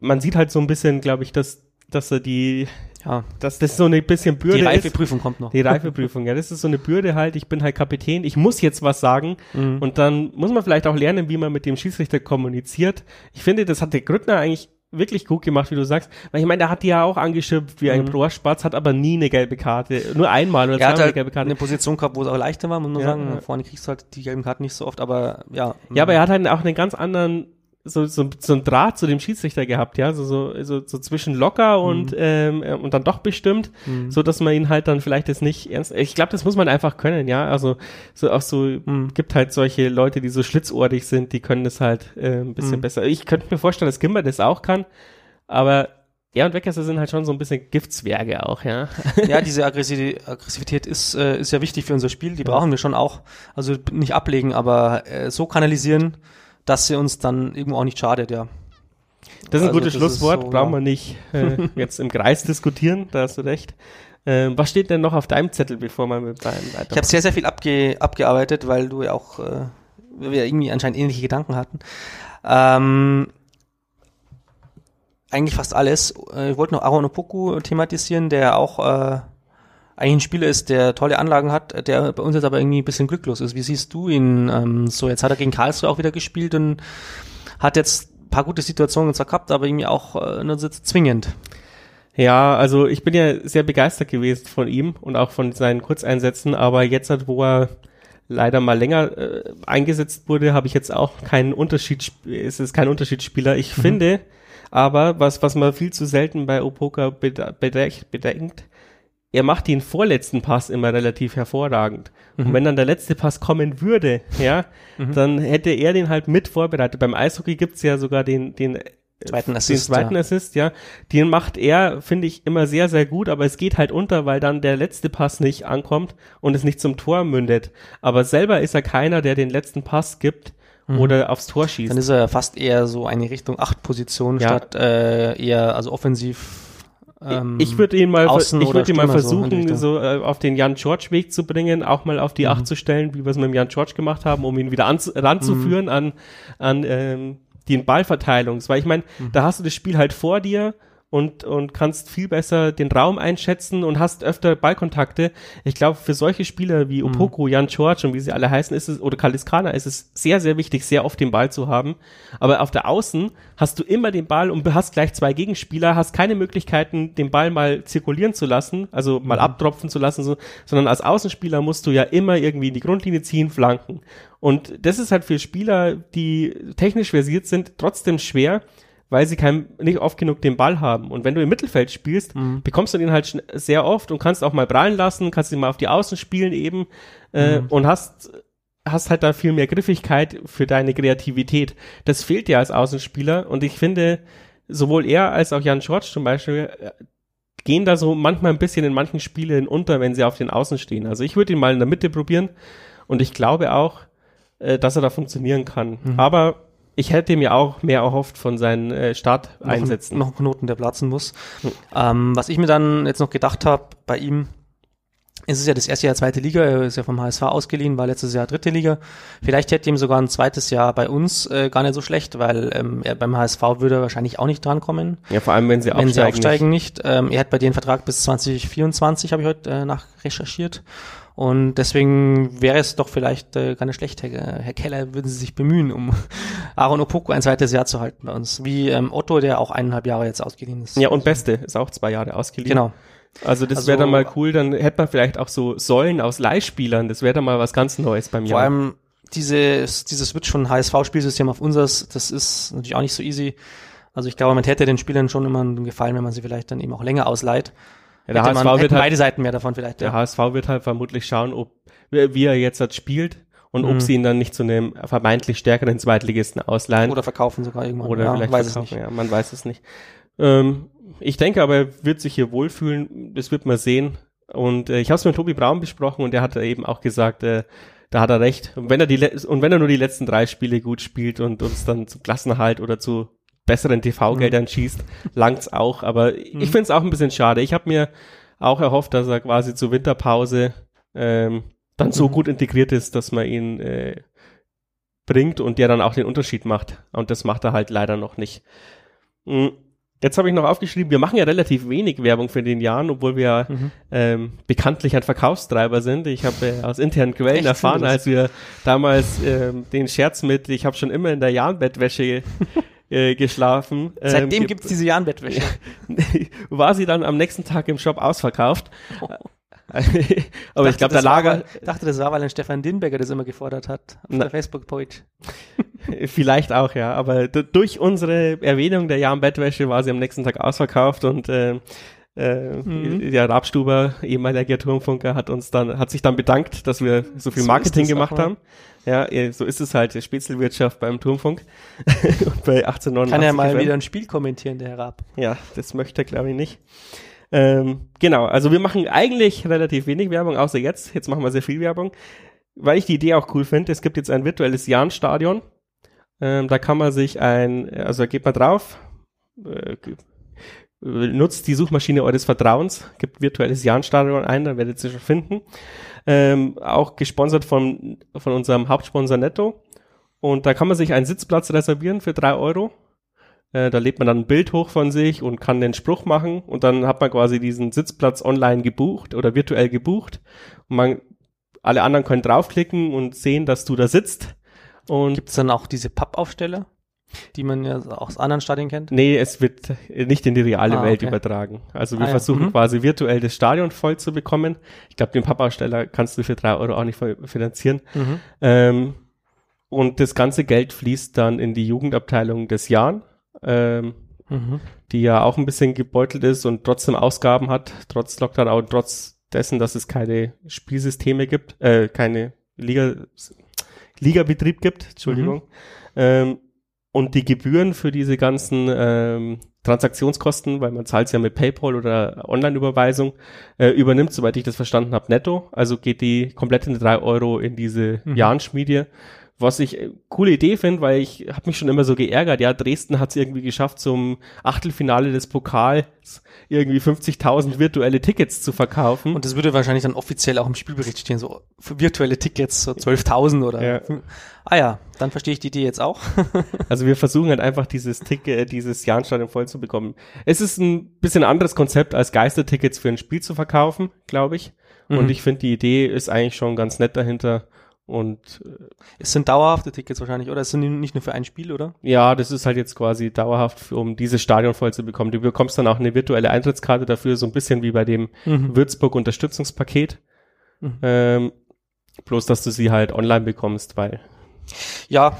man sieht halt so ein bisschen, glaube ich, dass, dass er die, ja, dass das so eine bisschen Bürde ist. Die Reifeprüfung kommt noch. Die Reifeprüfung, ja, das ist so eine Bürde halt. Ich bin halt Kapitän, ich muss jetzt was sagen mhm. und dann muss man vielleicht auch lernen, wie man mit dem Schiedsrichter kommuniziert. Ich finde, das hat der Grüttner eigentlich wirklich gut gemacht, wie du sagst. Weil ich meine, der hat die ja auch angeschimpft wie ein mhm. Rohrspatz, hat aber nie eine gelbe Karte. Nur einmal oder er zweimal halt eine gelbe Karte. eine Position gehabt, wo es auch leichter war, muss man ja, sagen. Ja. Vorne kriegst du halt die gelben Karten nicht so oft, aber ja. Ja, aber er hat halt auch einen ganz anderen so, so, so ein Draht zu dem Schiedsrichter gehabt, ja, so, so, so, so zwischen locker und, mhm. ähm, äh, und dann doch bestimmt, mhm. so dass man ihn halt dann vielleicht jetzt nicht ernst, ich glaube, das muss man einfach können, ja, also so auch so, mhm. gibt halt solche Leute, die so schlitzohrig sind, die können das halt äh, ein bisschen mhm. besser. Ich könnte mir vorstellen, dass Gimber das auch kann, aber er und Weckesser sind halt schon so ein bisschen Giftzwerge auch, ja. Ja, diese Aggressivität ist, äh, ist ja wichtig für unser Spiel, die ja. brauchen wir schon auch. Also nicht ablegen, aber äh, so kanalisieren, dass sie uns dann irgendwo auch nicht schadet, ja. Das ist ein also, gutes Schlusswort, so, brauchen wir nicht äh, jetzt im Kreis diskutieren, da hast du recht. Äh, was steht denn noch auf deinem Zettel, bevor man mit deinem weiter? Ich habe sehr, sehr viel abge abgearbeitet, weil du ja auch äh, wir irgendwie anscheinend ähnliche Gedanken hatten. Ähm, eigentlich fast alles. Äh, Ich wollte noch Aaron Opoku thematisieren, der auch äh, eigentlich ein Spieler ist, der tolle Anlagen hat, der bei uns jetzt aber irgendwie ein bisschen glücklos ist. Wie siehst du ihn ähm, so? Jetzt hat er gegen Karlsruhe auch wieder gespielt und hat jetzt ein paar gute Situationen zwar gehabt, aber irgendwie auch äh, nur zwingend. Ja, also ich bin ja sehr begeistert gewesen von ihm und auch von seinen Kurzeinsätzen, aber jetzt, halt, wo er leider mal länger äh, eingesetzt wurde, habe ich jetzt auch keinen Unterschied, ist es kein Unterschiedsspieler. Ich finde, aber was, was man viel zu selten bei Opoka bede- bedenkt, bedenkt, er macht den vorletzten Pass immer relativ hervorragend. Und wenn dann der letzte Pass kommen würde, ja, dann hätte er den halt mit vorbereitet. Beim Eishockey gibt's ja sogar den, den Zweiten Assist, Den zweiten ja. Assist, ja. Den macht er, finde ich, immer sehr, sehr gut, aber es geht halt unter, weil dann der letzte Pass nicht ankommt und es nicht zum Tor mündet. Aber selber ist er keiner, der den letzten Pass gibt oder aufs Tor schießt. Dann ist er fast eher so eine Richtung 8 Position Ja. statt äh, eher also offensiv. Ähm, ich würde ihn mal, außen ich würde ihn mal so versuchen, Richtung. so, äh, auf den Jan George Weg zu bringen, auch mal auf die Acht zu stellen, wie wir es mit dem Jan George gemacht haben, um ihn wieder anzu ranzuführen an, an ähm, den Ballverteilung. Weil ich meine, da hast du das Spiel halt vor dir und, und kannst viel besser den Raum einschätzen und hast öfter Ballkontakte. Ich glaube, für solche Spieler wie Opoko, Jan George und wie sie alle heißen, ist es, oder Kaliskana, ist es sehr, sehr wichtig, sehr oft den Ball zu haben. Aber auf der Außen hast du immer den Ball und hast gleich zwei Gegenspieler, hast keine Möglichkeiten, den Ball mal zirkulieren zu lassen, also mal abtropfen zu lassen, so, sondern als Außenspieler musst du ja immer irgendwie in die Grundlinie ziehen, flanken. Und das ist halt für Spieler, die technisch versiert sind, trotzdem schwer, weil sie kein, nicht oft genug den Ball haben. Und wenn du im Mittelfeld spielst, bekommst du den halt sehr oft und kannst auch mal prallen lassen, kannst ihn mal auf die Außen spielen eben äh, und hast hast halt da viel mehr Griffigkeit für deine Kreativität. Das fehlt dir als Außenspieler und ich finde, sowohl er als auch Jan George zum Beispiel äh, gehen da so manchmal ein bisschen in manchen Spielen unter, wenn sie auf den Außen stehen. Also ich würde ihn mal in der Mitte probieren und ich glaube auch, äh, dass er da funktionieren kann. Aber ich hätte mir auch mehr erhofft von seinen äh, Starteinsätzen. Noch ein Knoten, der platzen muss. Ähm, was ich mir dann jetzt noch gedacht habe, bei ihm ist es ja das erste Jahr zweite Liga, er ist ja vom HSV ausgeliehen, war letztes Jahr dritte Liga. Vielleicht hätte ihm sogar ein zweites Jahr bei uns äh, gar nicht so schlecht, weil ähm, er beim HSV würde er wahrscheinlich auch nicht drankommen, Ja, vor allem wenn sie wenn aufsteigen. sie aufsteigen nicht. Ähm, er hat bei denen Vertrag bis 2024, habe ich heute äh, nach recherchiert. Und deswegen wäre es doch vielleicht äh, gar nicht schlecht, Herr, Herr Keller, würden Sie sich bemühen, um Aaron Opoku ein zweites Jahr zu halten bei uns. Wie ähm, Otto, der auch eineinhalb Jahre jetzt ausgeliehen ist. Ja, und Beste ist auch zwei Jahre ausgeliehen. Genau. Also das Also- wäre dann mal cool, dann hätte man vielleicht auch so Säulen aus Leihspielern, das wäre dann mal was ganz Neues beim Vor Jahr. allem dieses, dieses Switch von HSV-Spielsystem auf unseres, das ist natürlich auch nicht so easy. Also ich glaube, man täte den Spielern schon immer einen Gefallen, wenn man sie vielleicht dann eben auch länger ausleiht. Ja, der HSV man, wird halt, beide Seiten mehr davon vielleicht. der Ja. HSV wird halt vermutlich schauen, ob wie er jetzt halt spielt und Mhm. ob sie ihn dann nicht zu einem vermeintlich stärkeren Zweitligisten ausleihen Oder verkaufen sogar irgendwann. oder ja, vielleicht weiß es verkaufen. nicht. Ja, man weiß es nicht. Ähm, ich denke aber, er wird sich hier wohlfühlen. Das wird man sehen. Und äh, ich habe es mit Tobi Braun besprochen und der hat eben auch gesagt, äh, da hat er recht. Und wenn er die und wenn er nur die letzten drei Spiele gut spielt und uns dann zum Klassenerhalt oder zu besseren TV-Geldern Mhm. schießt, langt's auch. Aber ich finde es auch ein bisschen schade. Ich habe mir auch erhofft, dass er quasi zur Winterpause ähm, dann so Mhm. gut integriert ist, dass man ihn äh, bringt und der dann auch den Unterschied macht. Und das macht er halt leider noch nicht. Mm, Jetzt habe ich noch aufgeschrieben, wir machen ja relativ wenig Werbung für den Jahren, obwohl wir Mhm. ähm, bekanntlich ein Verkaufstreiber sind. Ich habe äh, aus internen Quellen Echt? erfahren, als wir damals ähm, den Scherz mit, ich habe schon immer in der Jahnbettwäsche äh, geschlafen. ähm, Seitdem ge- gibt's diese Jahnbettwäsche. war sie dann am nächsten Tag im Shop ausverkauft. Aber ich Dachte, glaube, der Lager, weil- dachte, das war, weil ein Stefan Dinberger das immer gefordert hat auf Na. der Facebook-Page. Vielleicht auch, ja. Aber durch unsere Erwähnung der Jahren-Bettwäsche war sie am nächsten Tag ausverkauft und äh, äh, Mhm. der Rabstuber, ehemaliger Turmfunker, hat uns dann, hat sich dann bedankt, dass wir so viel Marketing es gemacht haben. Ja, so ist es halt, die Spätzelwirtschaft beim Turmfunk. und bei 1889 Kann ja mal FM. wieder ein Spiel kommentieren, der Herr Raab. Ja, das möchte er, glaube ich, nicht. Ähm, genau, also wir machen eigentlich relativ wenig Werbung, außer jetzt. Jetzt machen wir sehr viel Werbung. Weil ich die Idee auch cool finde, es gibt jetzt ein virtuelles Jahn-Stadion. Ähm, da kann man sich ein, also da geht man drauf, äh, nutzt die Suchmaschine eures Vertrauens, gibt virtuelles Jahn-Stadion ein, dann werdet ihr schon finden. Ähm, auch gesponsert von, von unserem Hauptsponsor Netto. und da kann man sich einen Sitzplatz reservieren für drei Euro. Äh, da lädt man dann ein Bild hoch von sich und kann den Spruch machen und dann hat man quasi diesen Sitzplatz online gebucht oder virtuell gebucht. Und man, alle anderen können draufklicken und sehen, dass du da sitzt. Und Gibt es dann auch diese Pappaufsteller, die man ja aus anderen Stadien kennt? Nee, es wird nicht in die reale Ah, Welt okay. übertragen. Also wir Ah ja, versuchen mhm. quasi virtuell das Stadion voll zu bekommen. Ich glaube, den Pappaussteller kannst du für drei Euro auch nicht voll finanzieren. Mhm. Ähm, und das ganze Geld fließt dann in die Jugendabteilung des Jan, ähm, Mhm. die ja auch ein bisschen gebeutelt ist und trotzdem Ausgaben hat, trotz Lockdown, auch trotz dessen, dass es keine Spielsysteme gibt, äh, keine Liga, Ligabetrieb gibt, Entschuldigung. Ähm, und die Gebühren für diese ganzen ähm, Transaktionskosten, weil man zahlt ja mit PayPal oder Online-Überweisung, äh, übernimmt, soweit ich das verstanden habe, netto. Also geht die komplett in drei Euro in diese Mhm. Jahn-Schmiede. Was ich äh, coole Idee finde, weil ich habe mich schon immer so geärgert. Ja, Dresden hat es irgendwie geschafft, zum Achtelfinale des Pokals irgendwie 50.000 virtuelle Tickets zu verkaufen. Und das würde wahrscheinlich dann offiziell auch im Spielbericht stehen, so für virtuelle Tickets, so 12.000 oder. Ja. Ah ja, dann verstehe ich die Idee jetzt auch. Also wir versuchen halt einfach dieses Ticket, dieses Jahnstadion voll zu bekommen. Es ist ein bisschen anderes Konzept als Geistertickets für ein Spiel zu verkaufen, glaube ich. Und Mhm. ich finde die Idee ist eigentlich schon ganz nett dahinter. Und äh, Es sind dauerhafte Tickets wahrscheinlich, oder? Es sind nicht nur für ein Spiel, oder? ja, das ist halt jetzt quasi dauerhaft, um dieses Stadion voll zu bekommen. Du bekommst dann auch eine virtuelle Eintrittskarte dafür, so ein bisschen wie bei dem Mhm. Würzburg Unterstützungspaket. Mhm. Ähm, bloß, dass du sie halt online bekommst, weil Ja,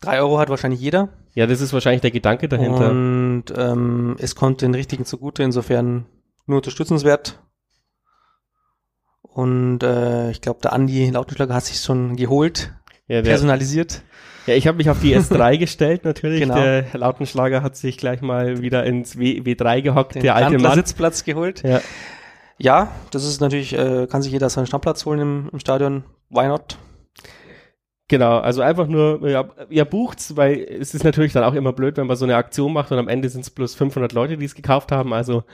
drei Euro hat wahrscheinlich jeder. ja, das ist wahrscheinlich der Gedanke dahinter. Und ähm, es kommt den Richtigen zugute, insofern nur unterstützenswert. Und äh, ich glaube, der Andi Lautenschlager hat sich schon geholt, ja, personalisiert. Ja, ich habe mich auf die S3 gestellt natürlich. Genau. Der Lautenschlager hat sich gleich mal wieder ins w W3 gehockt, Den der alte Mann. Sitzplatz geholt. Ja. Ja, das ist natürlich, äh, kann sich jeder seinen Stammplatz holen im, im Stadion. Why not? Genau, also einfach nur, ja, ihr bucht's, weil es ist natürlich dann auch immer blöd, wenn man so eine Aktion macht und am Ende sind es bloß 500 Leute, die es gekauft haben. Also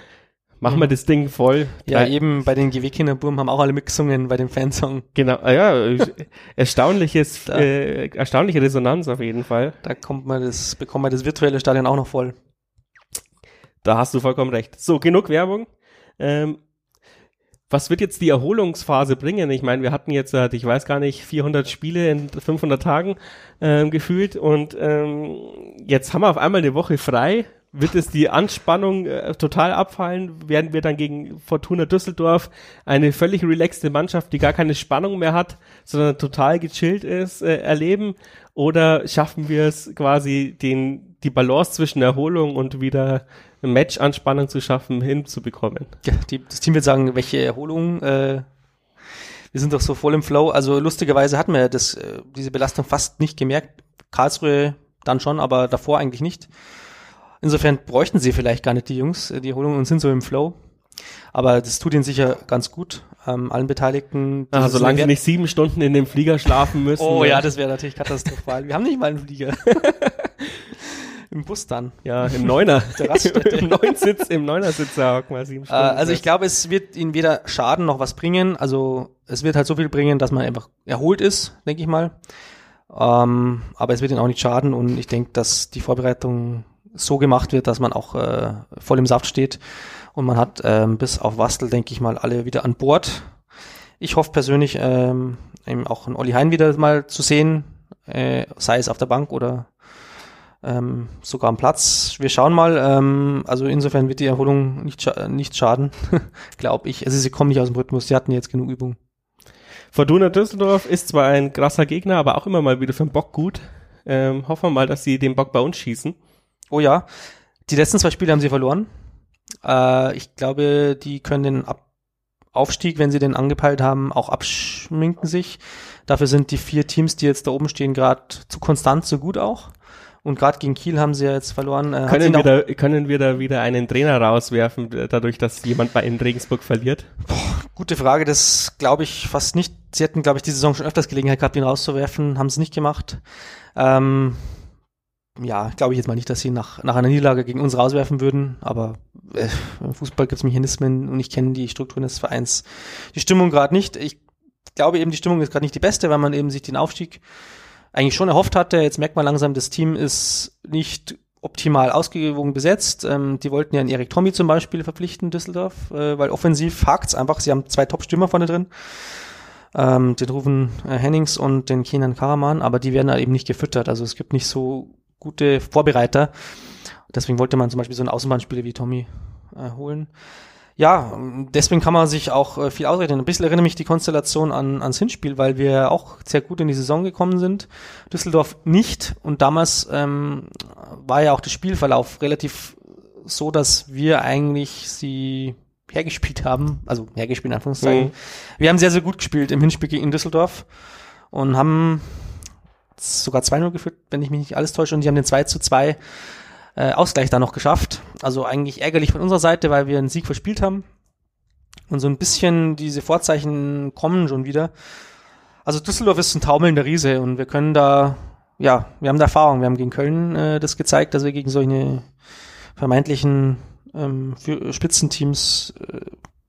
machen wir Mhm. das Ding voll. Ja, Drei- eben bei den GW-Kinderburm haben auch alle mitgesungen bei dem Fansong. Genau, ah ja, erstaunliches, Da. äh, erstaunliche Resonanz auf jeden Fall. Da kommt man das, bekommt man das virtuelle Stadion auch noch voll. Da hast du vollkommen recht. So, genug Werbung. Ähm, was wird jetzt die Erholungsphase bringen? Ich meine, wir hatten jetzt, ich weiß gar nicht, 400 Spiele in 500 Tagen ähm, gefühlt und ähm, jetzt haben wir auf einmal eine Woche frei. Wird es die Anspannung äh, total abfallen? Werden wir dann gegen Fortuna Düsseldorf eine völlig relaxte Mannschaft, die gar keine Spannung mehr hat, sondern total gechillt ist, äh, erleben? Oder schaffen wir es quasi, den, die Balance zwischen Erholung und wieder Match-Anspannung zu schaffen, hinzubekommen? Ja, die, das Team wird sagen, welche Erholung. Äh, wir sind doch so voll im Flow. Also lustigerweise hatten wir das, äh, diese Belastung fast nicht gemerkt. Karlsruhe dann schon, aber davor eigentlich nicht. Insofern bräuchten sie vielleicht gar nicht die Jungs, äh, die Erholung und sind so im Flow. Aber das tut ihnen sicher ganz gut, ähm, allen Beteiligten. Ah, solange sie nicht sieben Stunden in dem Flieger schlafen müssen. Oh ja, das wäre natürlich katastrophal. Wir haben nicht mal einen Flieger. Im Bus dann. Ja, im Neuner. Im Neunsitz, im Neunersitz da hocken wir sieben Äh, Stunden. also ich glaube, es wird ihnen weder schaden noch was bringen. Also es wird halt so viel bringen, dass man einfach erholt ist, denke ich mal. Ähm, aber es wird ihnen auch nicht schaden und ich denke, dass die Vorbereitung so gemacht wird, dass man auch äh, voll im Saft steht und man hat ähm, bis auf Wastel, denke ich mal, alle wieder an Bord. Ich hoffe persönlich, ähm, eben auch einen Olli Hein wieder mal zu sehen, äh, sei es auf der Bank oder ähm, sogar am Platz. Wir schauen mal. Ähm, also insofern wird die Erholung nicht, scha nicht schaden, glaube ich. Also sie kommen nicht aus dem Rhythmus. Sie hatten jetzt genug Übung. Fortuna Düsseldorf ist zwar ein krasser Gegner, aber auch immer mal wieder für den Bock gut. Ähm, hoffen wir mal, dass sie den Bock bei uns schießen. Oh ja, die letzten zwei Spiele haben sie verloren. Äh, ich glaube, die können den Ab Aufstieg, wenn sie den angepeilt haben, auch abschminken sich. Dafür sind die vier Teams, die jetzt da oben stehen, gerade zu konstant, so gut auch. Und gerade gegen Kiel haben sie ja jetzt verloren. Äh, Können wir, da, können wir da wieder einen Trainer rauswerfen, dadurch, dass jemand bei in Regensburg verliert? Gute Frage, das glaube ich fast nicht. Sie hätten, glaube ich, die Saison schon öfters Gelegenheit gehabt, ihn rauszuwerfen, haben es nicht gemacht. Ähm, ja, glaube ich jetzt mal nicht, dass sie nach, nach einer Niederlage gegen uns rauswerfen würden, aber äh, im Fußball gibt es Mechanismen und ich kenne die Strukturen des Vereins. Die Stimmung gerade nicht. Ich glaube eben, die Stimmung ist gerade nicht die beste, weil man eben sich den Aufstieg eigentlich schon erhofft hatte. Jetzt merkt man langsam, das Team ist nicht optimal ausgewogen besetzt. Ähm, die wollten ja einen Erik Tommy zum Beispiel verpflichten, Düsseldorf, äh, weil offensiv hakt's einfach. Sie haben zwei Top-Stürmer vorne drin. Ähm, den Rufen äh, Hennings und den Kenan Karaman, aber die werden halt eben nicht gefüttert. Also es gibt nicht so gute Vorbereiter. Deswegen wollte man zum Beispiel so einen Außenbahnspieler wie Tommy äh, holen ja, deswegen kann man sich auch äh, viel ausrechnen. Ein bisschen erinnere mich die Konstellation an, ans Hinspiel, weil wir auch sehr gut in die Saison gekommen sind. Düsseldorf nicht. Und damals ähm, war ja auch der Spielverlauf relativ so, dass wir eigentlich sie hergespielt haben. Also hergespielt in Anführungszeichen. Mhm. Wir haben sehr, sehr gut gespielt im Hinspiel gegen Düsseldorf und haben sogar 2-0 geführt, wenn ich mich nicht alles täusche. Und die haben den 2 zu 2 äh, Ausgleich da noch geschafft. Also eigentlich ärgerlich von unserer Seite, weil wir einen Sieg verspielt haben. Und so ein bisschen diese Vorzeichen kommen schon wieder. Also Düsseldorf ist ein taumelnder Riese und wir können da, ja, wir haben da Erfahrung. Wir haben gegen Köln äh, das gezeigt, dass wir gegen solche vermeintlichen ähm, für Spitzenteams äh,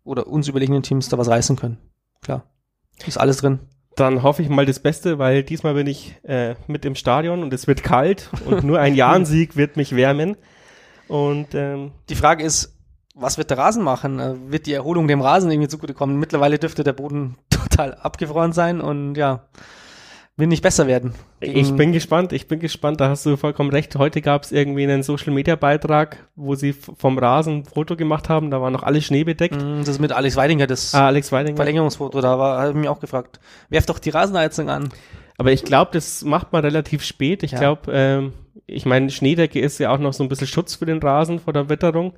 oder uns überlegenen Teams da was reißen können. Klar. Ist alles drin dann hoffe ich mal das Beste, weil diesmal bin ich äh, mit im Stadion und es wird kalt und nur ein Jahrensieg wird mich wärmen. Und ähm, die Frage ist, was wird der Rasen machen? Äh, wird die Erholung dem Rasen irgendwie zugutekommen? Mittlerweile dürfte der Boden total abgefroren sein und ja, will nicht besser werden. Ich bin gespannt, ich bin gespannt, da hast du vollkommen recht. Heute gab es irgendwie einen Social Media Beitrag, wo sie vom Rasen ein Foto gemacht haben, da war noch alles Schnee bedeckt. Mm, das ist mit Alex Weidinger, das ah, Alex Weidinger. Verlängerungsfoto, da war, habe ich mich auch gefragt. Werft doch die Rasenheizung an. Aber ich glaube, das macht man relativ spät. Ich ja. glaube, ähm, ich meine, Schneedecke ist ja auch noch so ein bisschen Schutz für den Rasen vor der Witterung.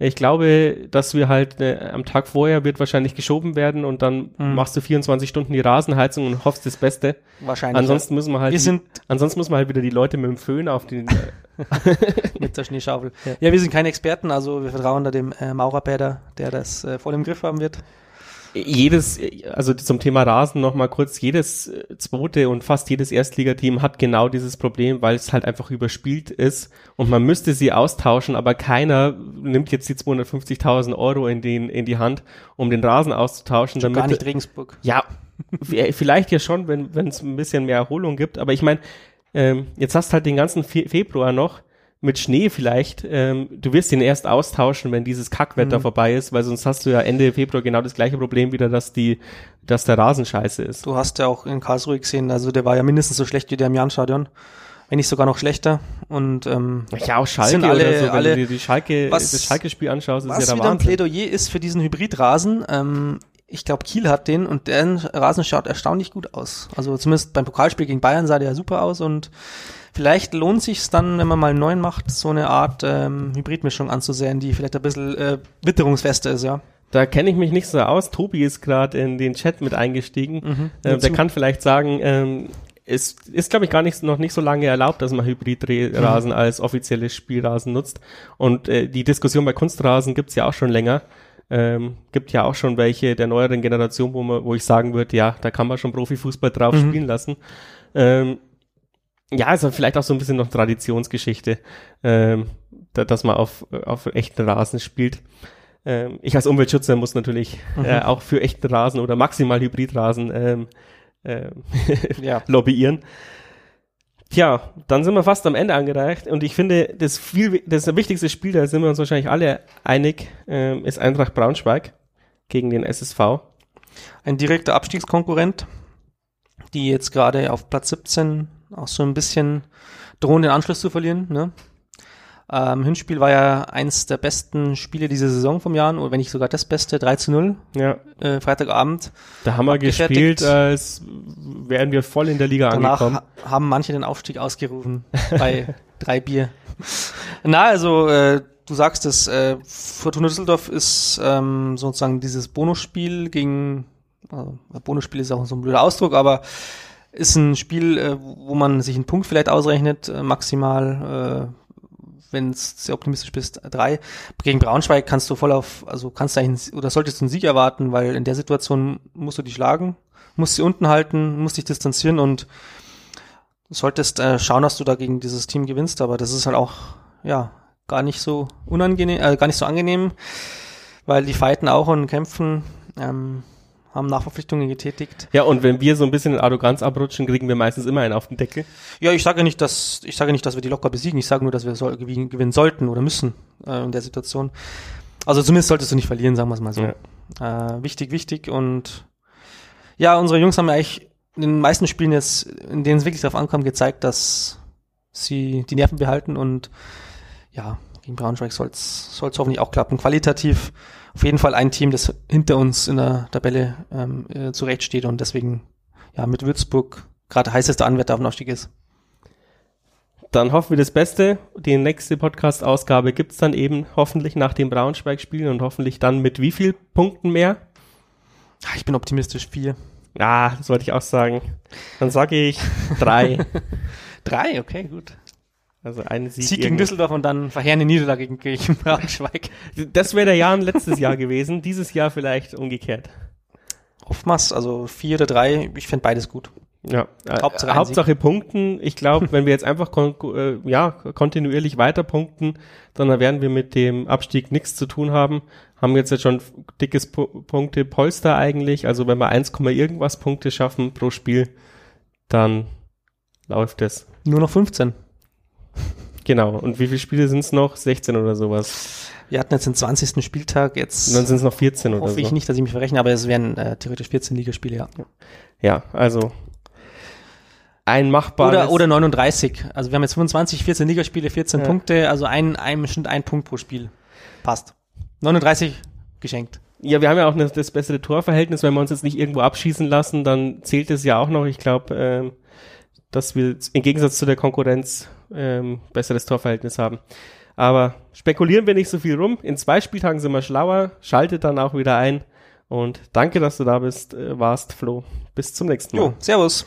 Ich glaube, dass wir halt äh, am Tag vorher wird wahrscheinlich geschoben werden und dann mhm. machst du 24 Stunden die Rasenheizung und hoffst das Beste. Wahrscheinlich. Ansonsten müssen wir halt, wir sind ansonsten müssen wir halt wieder die Leute mit dem Föhn auf den mit der Schneeschaufel. Ja. ja. wir sind keine Experten, also wir vertrauen da dem äh, Maurerpäder, der das äh, voll im Griff haben wird jedes, also zum Thema Rasen nochmal kurz, jedes äh, zweite und fast jedes Erstligateam hat genau dieses Problem, weil es halt einfach überspielt ist und man müsste sie austauschen, aber keiner nimmt jetzt die 250.000 Euro in, den, in die Hand, um den Rasen auszutauschen. Damit, gar nicht Regensburg. Ja, vielleicht ja schon, wenn es ein bisschen mehr Erholung gibt, aber ich meine, ähm, jetzt hast halt den ganzen Fe Februar noch, mit Schnee vielleicht, ähm, du wirst ihn erst austauschen, wenn dieses Kackwetter mhm. vorbei ist, weil sonst hast du ja Ende Februar genau das gleiche Problem wieder, dass die, dass der Rasen scheiße ist. Du hast ja auch in Karlsruhe gesehen, also der war ja mindestens so schlecht wie der im Jahnstadion. Wenn nicht sogar noch schlechter. Und ähm, ja, auch Schalke sind alle, so, wenn alle, du dir die Schalke, was, das Schalke-Spiel anschaust, ist was ja der wieder ein Plädoyer ist für diesen Hybridrasen. Ähm, ich glaube, Kiel hat den und der Rasen schaut erstaunlich gut aus. Also zumindest beim Pokalspiel gegen Bayern sah der ja super aus und Vielleicht lohnt sich dann, wenn man mal einen neuen macht, so eine Art ähm, Hybridmischung anzusehen, die vielleicht ein bisschen äh, witterungsfester ist, ja. Da kenne ich mich nicht so aus. Tobi ist gerade in den Chat mit eingestiegen. Mhm, ähm, der kann vielleicht sagen, ähm, es ist, glaube ich, gar nicht, noch nicht so lange erlaubt, dass man Hybridrasen mhm. als offizielles Spielrasen nutzt. Und äh, die Diskussion bei Kunstrasen gibt's ja auch schon länger. Ähm, gibt ja auch schon welche der neueren Generation, wo man, wo ich sagen würde, ja, da kann man schon Profifußball drauf mhm. spielen lassen. Ähm, ja, also vielleicht auch so ein bisschen noch Traditionsgeschichte, ähm, da, dass man auf, auf echten Rasen spielt. Ähm, ich als Umweltschützer muss natürlich mhm. äh, auch für echten Rasen oder maximal Hybridrasen ähm, äh, ja. lobbyieren. Tja, dann sind wir fast am Ende angereicht und ich finde, das viel, das wichtigste Spiel, da sind wir uns wahrscheinlich alle einig, ähm, ist Eintracht Braunschweig gegen den SSV. Ein direkter Abstiegskonkurrent, die jetzt gerade auf Platz 17 auch so ein bisschen drohen, den Anschluss zu verlieren. Ne? Ähm, Hinspiel war ja eins der besten Spiele dieser Saison vom Jahr, oder wenn nicht sogar das Beste, 3 zu 0. Ja. Äh, Freitagabend. Da haben wir gespielt, als wären wir voll in der Liga Danach angekommen. Ha haben manche den Aufstieg ausgerufen bei drei Bier. Na, also äh, du sagst es, äh, Fortuna Düsseldorf ist ähm, sozusagen dieses Bonusspiel gegen, also Bonusspiel ist auch so ein blöder Ausdruck, aber ist ein Spiel, äh, wo man sich einen Punkt vielleicht ausrechnet, äh, maximal, äh, wenn es sehr optimistisch bist, drei. Gegen Braunschweig kannst du voll auf, also kannst du eigentlich, oder solltest du einen Sieg erwarten, weil in der Situation musst du die schlagen, musst sie unten halten, musst dich distanzieren und solltest äh, schauen, dass du da gegen dieses Team gewinnst, aber das ist halt auch, ja, gar nicht so unangenehm, äh, gar nicht so angenehm, weil die fighten auch und kämpfen, ähm, haben Nachverpflichtungen getätigt. Ja, und wenn wir so ein bisschen in Arroganz abrutschen, kriegen wir meistens immer einen auf den Deckel. Ja, ich sage nicht, dass ich sage nicht, dass wir die locker besiegen. Ich sage nur, dass wir soll, gewinnen, sollten oder müssen äh, in der Situation. Also zumindest solltest du nicht verlieren, sagen wir es mal so. Ja. Äh, wichtig, wichtig und ja, unsere Jungs haben ja eigentlich in den meisten Spielen jetzt, in denen es wirklich darauf ankommt, gezeigt, dass sie die Nerven behalten und ja, gegen Braunschweig soll es hoffentlich auch klappen. Qualitativ auf jeden Fall ein Team, das hinter uns in der Tabelle ähm, äh, zurechtsteht und deswegen ja mit Würzburg gerade heißester Anwärter auf den Aufstieg ist. Dann hoffen wir das Beste. Die nächste Podcast-Ausgabe gibt's dann eben hoffentlich nach dem Braunschweig-Spiel und hoffentlich dann mit wie viel Punkten mehr? Ah, ich bin optimistisch, vier. Ja, das wollte ich auch sagen. Dann sage ich drei. drei, okay, gut. Also ein Sieg, Sieg gegen Düsseldorf und dann verheerende Niederlage gegen, gegen Braunschweig. Das wäre der Jahr letztes Jahr gewesen. Dieses Jahr vielleicht umgekehrt. Oftmals, also vier oder drei, ich finde beides gut. Ja, äh, Hauptsache, Hauptsache Punkten. Ich glaube, wenn wir jetzt einfach kon äh, ja, kontinuierlich weiter punkten, dann werden wir mit dem Abstieg nichts zu tun haben. Haben jetzt jetzt schon dickes P Punkte Polster eigentlich. Also wenn wir 1, irgendwas Punkte schaffen pro Spiel, dann läuft es. Nur noch 15. Genau. Und wie viele Spiele sind es noch? 16 oder sowas? Wir hatten jetzt den 20. Spieltag, jetzt. Und dann sind es noch 14 oder so. Hoffe ich nicht, dass ich mich verrechne, aber es wären äh, theoretisch 14 Ligaspiele, ja. Ja, also ein machbares. Oder, oder 39. Also wir haben jetzt 25, 14 Ligaspiele, 14 ja. Punkte, also ein, ein, bestimmt ein Punkt pro Spiel. Passt. 39 geschenkt. Ja, wir haben ja auch eine, das bessere Torverhältnis. Wenn wir uns jetzt nicht irgendwo abschießen lassen, dann zählt es ja auch noch. Ich glaube, ähm, dass wir im Gegensatz zu der Konkurrenz ähm, besseres Torverhältnis haben. Aber spekulieren wir nicht so viel rum. In zwei Spieltagen sind wir schlauer. Schaltet dann auch wieder ein. Und danke, dass du da bist, äh, warst, Flo. Bis zum nächsten Mal. Jo, servus.